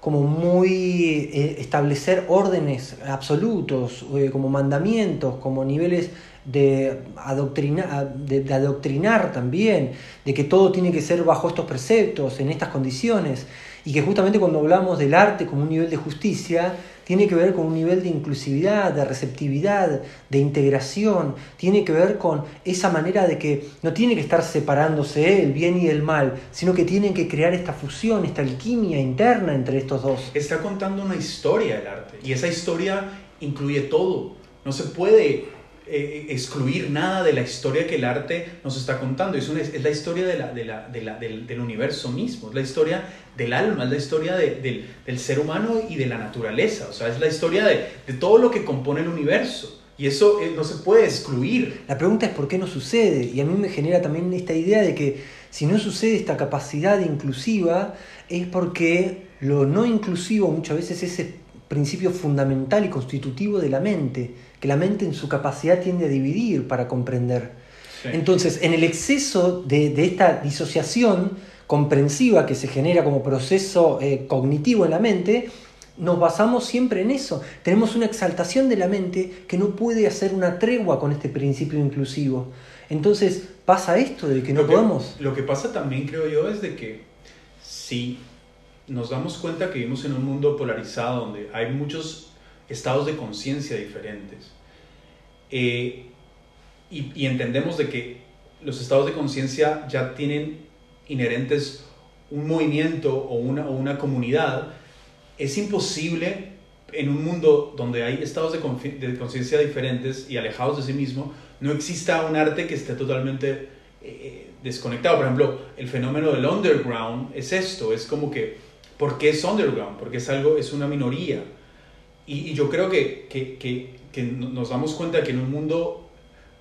como muy eh, establecer órdenes absolutos, como mandamientos, como niveles de, adoctrinar, de, adoctrinar también, de que todo tiene que ser bajo estos preceptos, en estas condiciones, y que justamente cuando hablamos del arte como un nivel de justicia, tiene que ver con un nivel de inclusividad, de receptividad, de integración, tiene que ver con esa manera de que no tiene que estar separándose el bien y el mal, sino que tienen que crear esta fusión, esta alquimia interna entre estos dos. Está contando una historia el arte, y esa historia incluye todo. No se puede eh, excluir nada de la historia que el arte nos está contando. Es, es la historia de la, de la, de la, del, universo mismo, es la historia del alma, es la historia del, del, ser humano y de la naturaleza. O sea, es la historia de, de todo lo que compone el universo. Y eso eh, no se puede excluir. La pregunta es por qué no sucede. Y a mí me genera también esta idea de que si no sucede esta capacidad inclusiva, es porque lo no inclusivo muchas veces es ese principio fundamental y constitutivo de la mente que la mente en su capacidad tiende a dividir para comprender. Entonces, en el exceso de, esta disociación comprensiva que se genera como proceso eh, cognitivo en la mente, nos basamos siempre en eso. Tenemos una exaltación de la mente que no puede hacer una tregua con este principio inclusivo. Entonces pasa esto de que no podemos. Lo que pasa también, creo yo, es de que si nos damos cuenta que vivimos en un mundo polarizado donde hay muchos estados de conciencia diferentes. Eh, y, entendemos de que los estados de conciencia ya tienen inherentes un movimiento o una, o una comunidad, es imposible en un mundo donde hay estados de conciencia diferentes y alejados de sí mismo, no exista un arte que esté totalmente eh, desconectado. Por ejemplo, el fenómeno del underground es esto, es como que, ¿por qué es underground? Porque es algo, es una minoría y, yo creo que, que, que, nos damos cuenta que en un mundo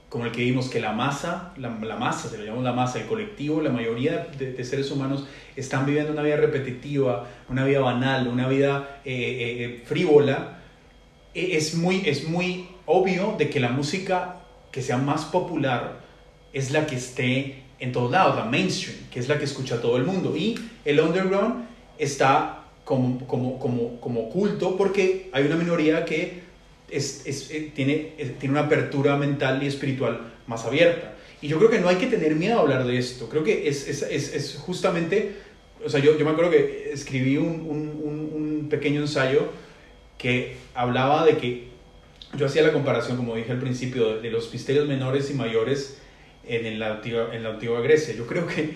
como el que vimos, que la masa, la, masa, se lo llamamos la masa, el colectivo, la mayoría de, seres humanos están viviendo una vida repetitiva, una vida banal, una vida eh, eh, eh, frívola, e, es muy, es muy obvio de que la música que sea más popular es la que esté en todos lados, la mainstream, que es la que escucha todo el mundo. Y el underground está como, como, como, como culto porque hay una minoría que es, es, eh, tiene, eh, tiene una apertura mental y espiritual más abierta. Y yo creo que no hay que tener miedo a hablar de esto. Creo que es, es, justamente, o sea, yo, yo, me acuerdo que escribí un, un, un, pequeño ensayo que hablaba de que yo hacía la comparación, como dije al principio, de, de los misterios menores y mayores en, en, la antigua, en la antigua Grecia. Yo creo que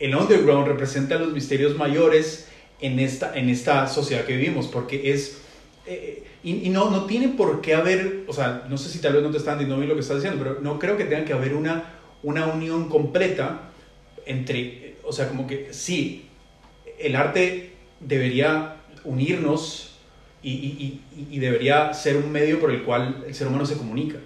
el underground representa los misterios mayores en esta, en esta sociedad que vivimos, porque es... Eh, y, y, no, no tiene por qué haber, o sea, no sé si tal vez no te están diciendo bien lo que estás diciendo, pero no creo que tenga que haber una, una unión completa entre, o sea, como que sí, el arte debería unirnos y, y, y, debería ser un medio por el cual el ser humano se comunica,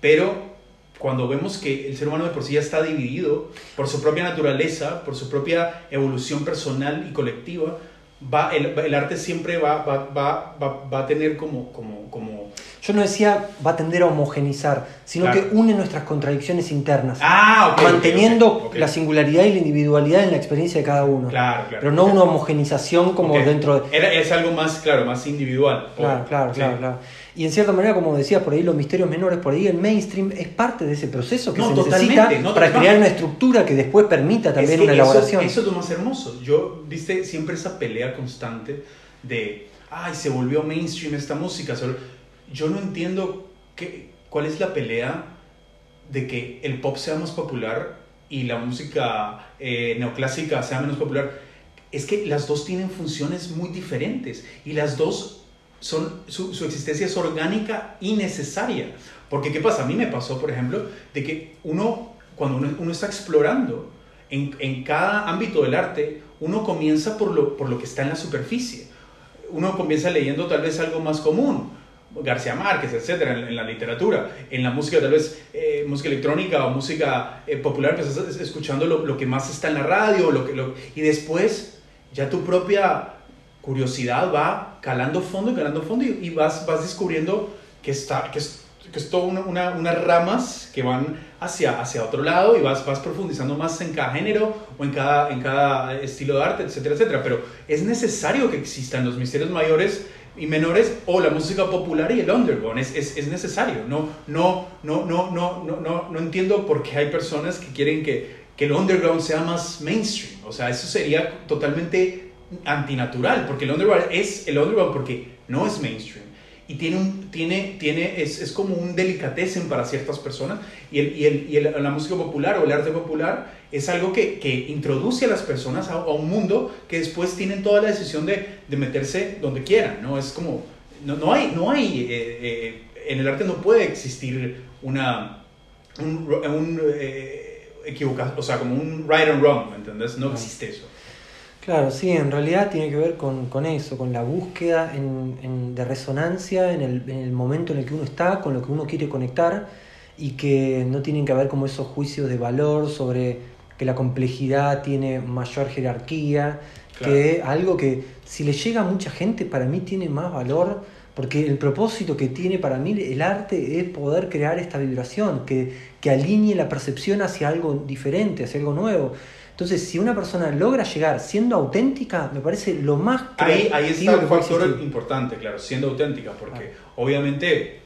pero cuando vemos que el ser humano de por sí ya está dividido por su propia naturaleza, por su propia evolución personal y colectiva, va, el, el arte siempre va, va, va, va, a tener como, como, como... Yo no decía va a tender a homogenizar, sino claro. que une nuestras contradicciones internas, ah, okay, manteniendo okay, okay. la singularidad y la individualidad en la experiencia de cada uno. Claro, claro. Pero no una homogenización como dentro de... Era, es algo más, claro, más individual. Claro, claro, sí. claro, claro. Y en cierta manera, como decías, por ahí los misterios menores, por ahí el mainstream es parte de ese proceso que no, se necesita no, para crear una estructura que después permita también es que una eso, elaboración. Eso es lo más hermoso. Yo, viste, siempre esa pelea constante de, ay, se volvió mainstream esta música. Yo no entiendo qué, cuál es la pelea de que el pop sea más popular y la música eh, neoclásica sea menos popular. Es que las dos tienen funciones muy diferentes y las dos son, su, su, existencia es orgánica y necesaria. Porque, ¿qué pasa? A mí me pasó, por ejemplo, de que uno, cuando uno, uno está explorando en, en, cada ámbito del arte, uno comienza por lo, por lo que está en la superficie. Uno comienza leyendo tal vez algo más común, García Márquez, etcétera, en, la literatura. En la música, tal vez eh, música electrónica o música eh, popular, pues escuchando lo, lo, que más está en la radio, lo que, lo, y después ya tu propia curiosidad va calando fondo y calando fondo y, vas, vas descubriendo que, está, que es, que es todo una, una, unas ramas que van hacia, hacia otro lado y vas, vas profundizando más en cada género o en cada, en cada estilo de arte, etcétera, etcétera. Pero es necesario que existan los misterios mayores y menores o la música popular y el underground. Es, es, es necesario. No, no, no, no, no, no, no entiendo por qué hay personas que quieren que, que el underground sea más mainstream. O sea, eso sería totalmente antinatural, porque el underground es el underground porque no es mainstream y tiene un, tiene, tiene, es, es como un delicatessen para ciertas personas y, el, y, el, y el, la música popular o el arte popular es algo que, que introduce a las personas a, a, un mundo que después tienen toda la decisión de, de meterse donde quieran, ¿no? Es como, no, no hay, no hay eh, eh, en el arte no puede existir una, un, un eh, equivocado, o sea, como un right and wrong, ¿me entendés? No existe eso. Claro, sí, en realidad tiene que ver con, con eso, con la búsqueda en, en, de resonancia en el, en el, momento en el que uno está, con lo que uno quiere conectar y que no tienen que haber como esos juicios de valor sobre que la complejidad tiene mayor jerarquía, claro. que algo que si le llega a mucha gente para mí tiene más valor, porque el propósito que tiene para mí el arte es poder crear esta vibración, que, que alinee la percepción hacia algo diferente, hacia algo nuevo. Entonces, si una persona logra llegar siendo auténtica, me parece lo más Ahí, ahí está un factor importante, claro, siendo auténtica, porque ah. obviamente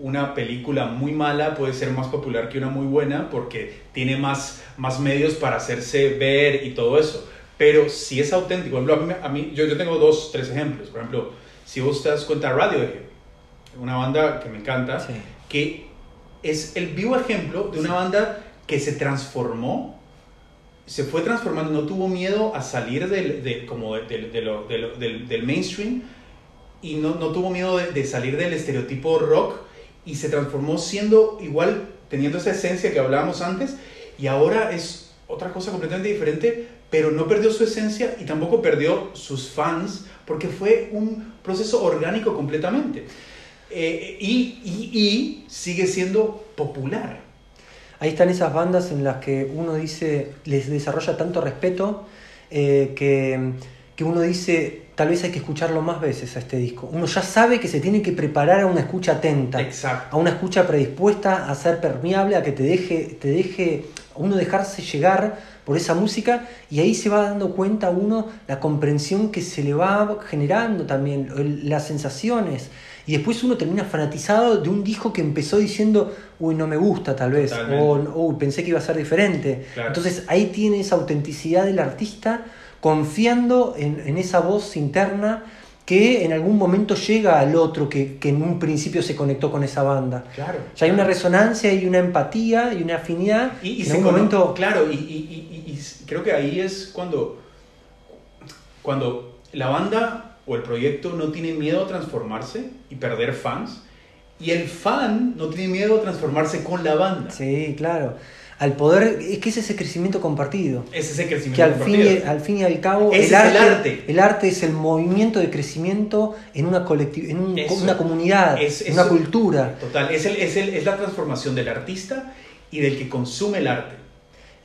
una película muy mala puede ser más popular que una muy buena porque tiene más, más medios para hacerse ver y todo eso. Pero si es auténtico, por ejemplo, a mí, yo, yo tengo dos, tres ejemplos. Por ejemplo, si vos te das cuenta, Radiohead, una banda que me encanta, sí. que es el vivo ejemplo de una banda que se transformó se fue transformando, no tuvo miedo a salir del, de, como de, de, de lo, lo, del, del, mainstream y no, no tuvo miedo de, salir del estereotipo rock y se transformó siendo igual, teniendo esa esencia que hablábamos antes y ahora es otra cosa completamente diferente, pero no perdió su esencia y tampoco perdió sus fans porque fue un proceso orgánico completamente. Eh, y, y sigue siendo popular ahí están esas bandas en las que uno dice, les desarrolla tanto respeto eh, que, que, uno dice, tal vez hay que escucharlo más veces a este disco. Uno ya sabe que se tiene que preparar a una escucha atenta, Exacto. a una escucha predispuesta a ser permeable, a que te deje, te deje, a uno dejarse llegar por esa música y ahí se va dando cuenta uno la comprensión que se le va generando también, las sensaciones y después uno termina fanatizado de un disco que empezó diciendo, uy, no me gusta tal vez, o uy, pensé que iba a ser diferente. Entonces ahí tiene esa autenticidad del artista confiando en, en, esa voz interna que en algún momento llega al otro que, que, en un principio se conectó con esa banda. Claro. Ya hay una resonancia y una empatía y una afinidad. Y, y en momento... Claro, y, y, creo que ahí es cuando, cuando la banda o el proyecto no tiene miedo a transformarse y perder fans, y el fan no tiene miedo a transformarse con la banda. Sí, claro al poder, es que es ese crecimiento compartido. Es ese crecimiento que al compartido. Fin y, al fin y al cabo, el, arte, el, arte, es el movimiento de crecimiento en una, en una comunidad, en una cultura. Total, es, el, es, el, es la transformación del artista y del que consume el arte.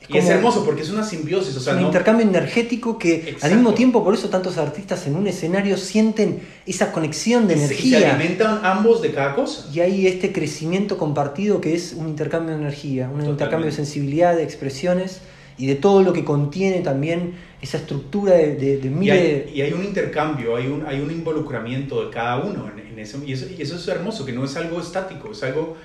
Y es hermoso porque es una simbiosis. O sea, un intercambio energético que al mismo tiempo, por eso tantos artistas en un escenario sienten esa conexión de energía. Y se alimentan ambos de cada cosa. Y hay este crecimiento compartido que es un intercambio de energía, un intercambio de sensibilidad, de expresiones y de todo lo que contiene también esa estructura de, de, y, hay, y, hay, un intercambio, hay un, hay un involucramiento de cada uno en, eso, y eso, y eso es hermoso, que no es algo estático, es algo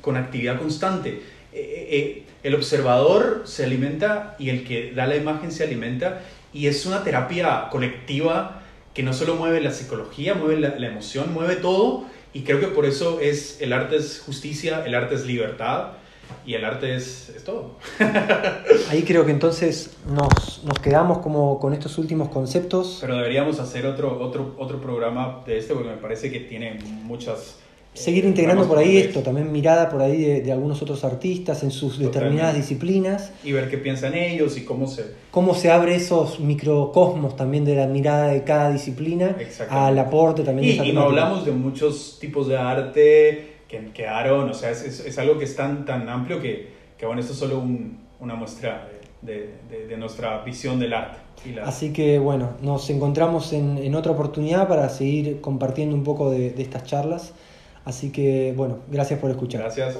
con actividad constante. Eh, eh, eh el observador se alimenta y el que da la imagen se alimenta y es una terapia colectiva que no solo mueve la psicología, mueve la, emoción, mueve todo y creo que por eso es el arte es justicia, el arte es libertad y el arte es, es todo. Ahí creo que entonces nos, nos, quedamos como con estos últimos conceptos. Pero deberíamos hacer otro, otro, otro programa de este porque me parece que tiene muchas seguir integrando por ahí esto, también mirada por ahí de, algunos otros artistas en sus determinadas disciplinas. Y ver qué piensan ellos y cómo se... Cómo se abre esos microcosmos también de la mirada de cada disciplina al aporte también y, Y no hablamos de muchos tipos de arte que quedaron, o sea, es, es, algo que es tan, tan amplio que, que bueno, esto es solo una muestra de, de, nuestra visión del arte. Así que bueno, nos encontramos en, en, otra oportunidad para seguir compartiendo un poco de, de estas charlas. Así que bueno, gracias por escuchar. Gracias.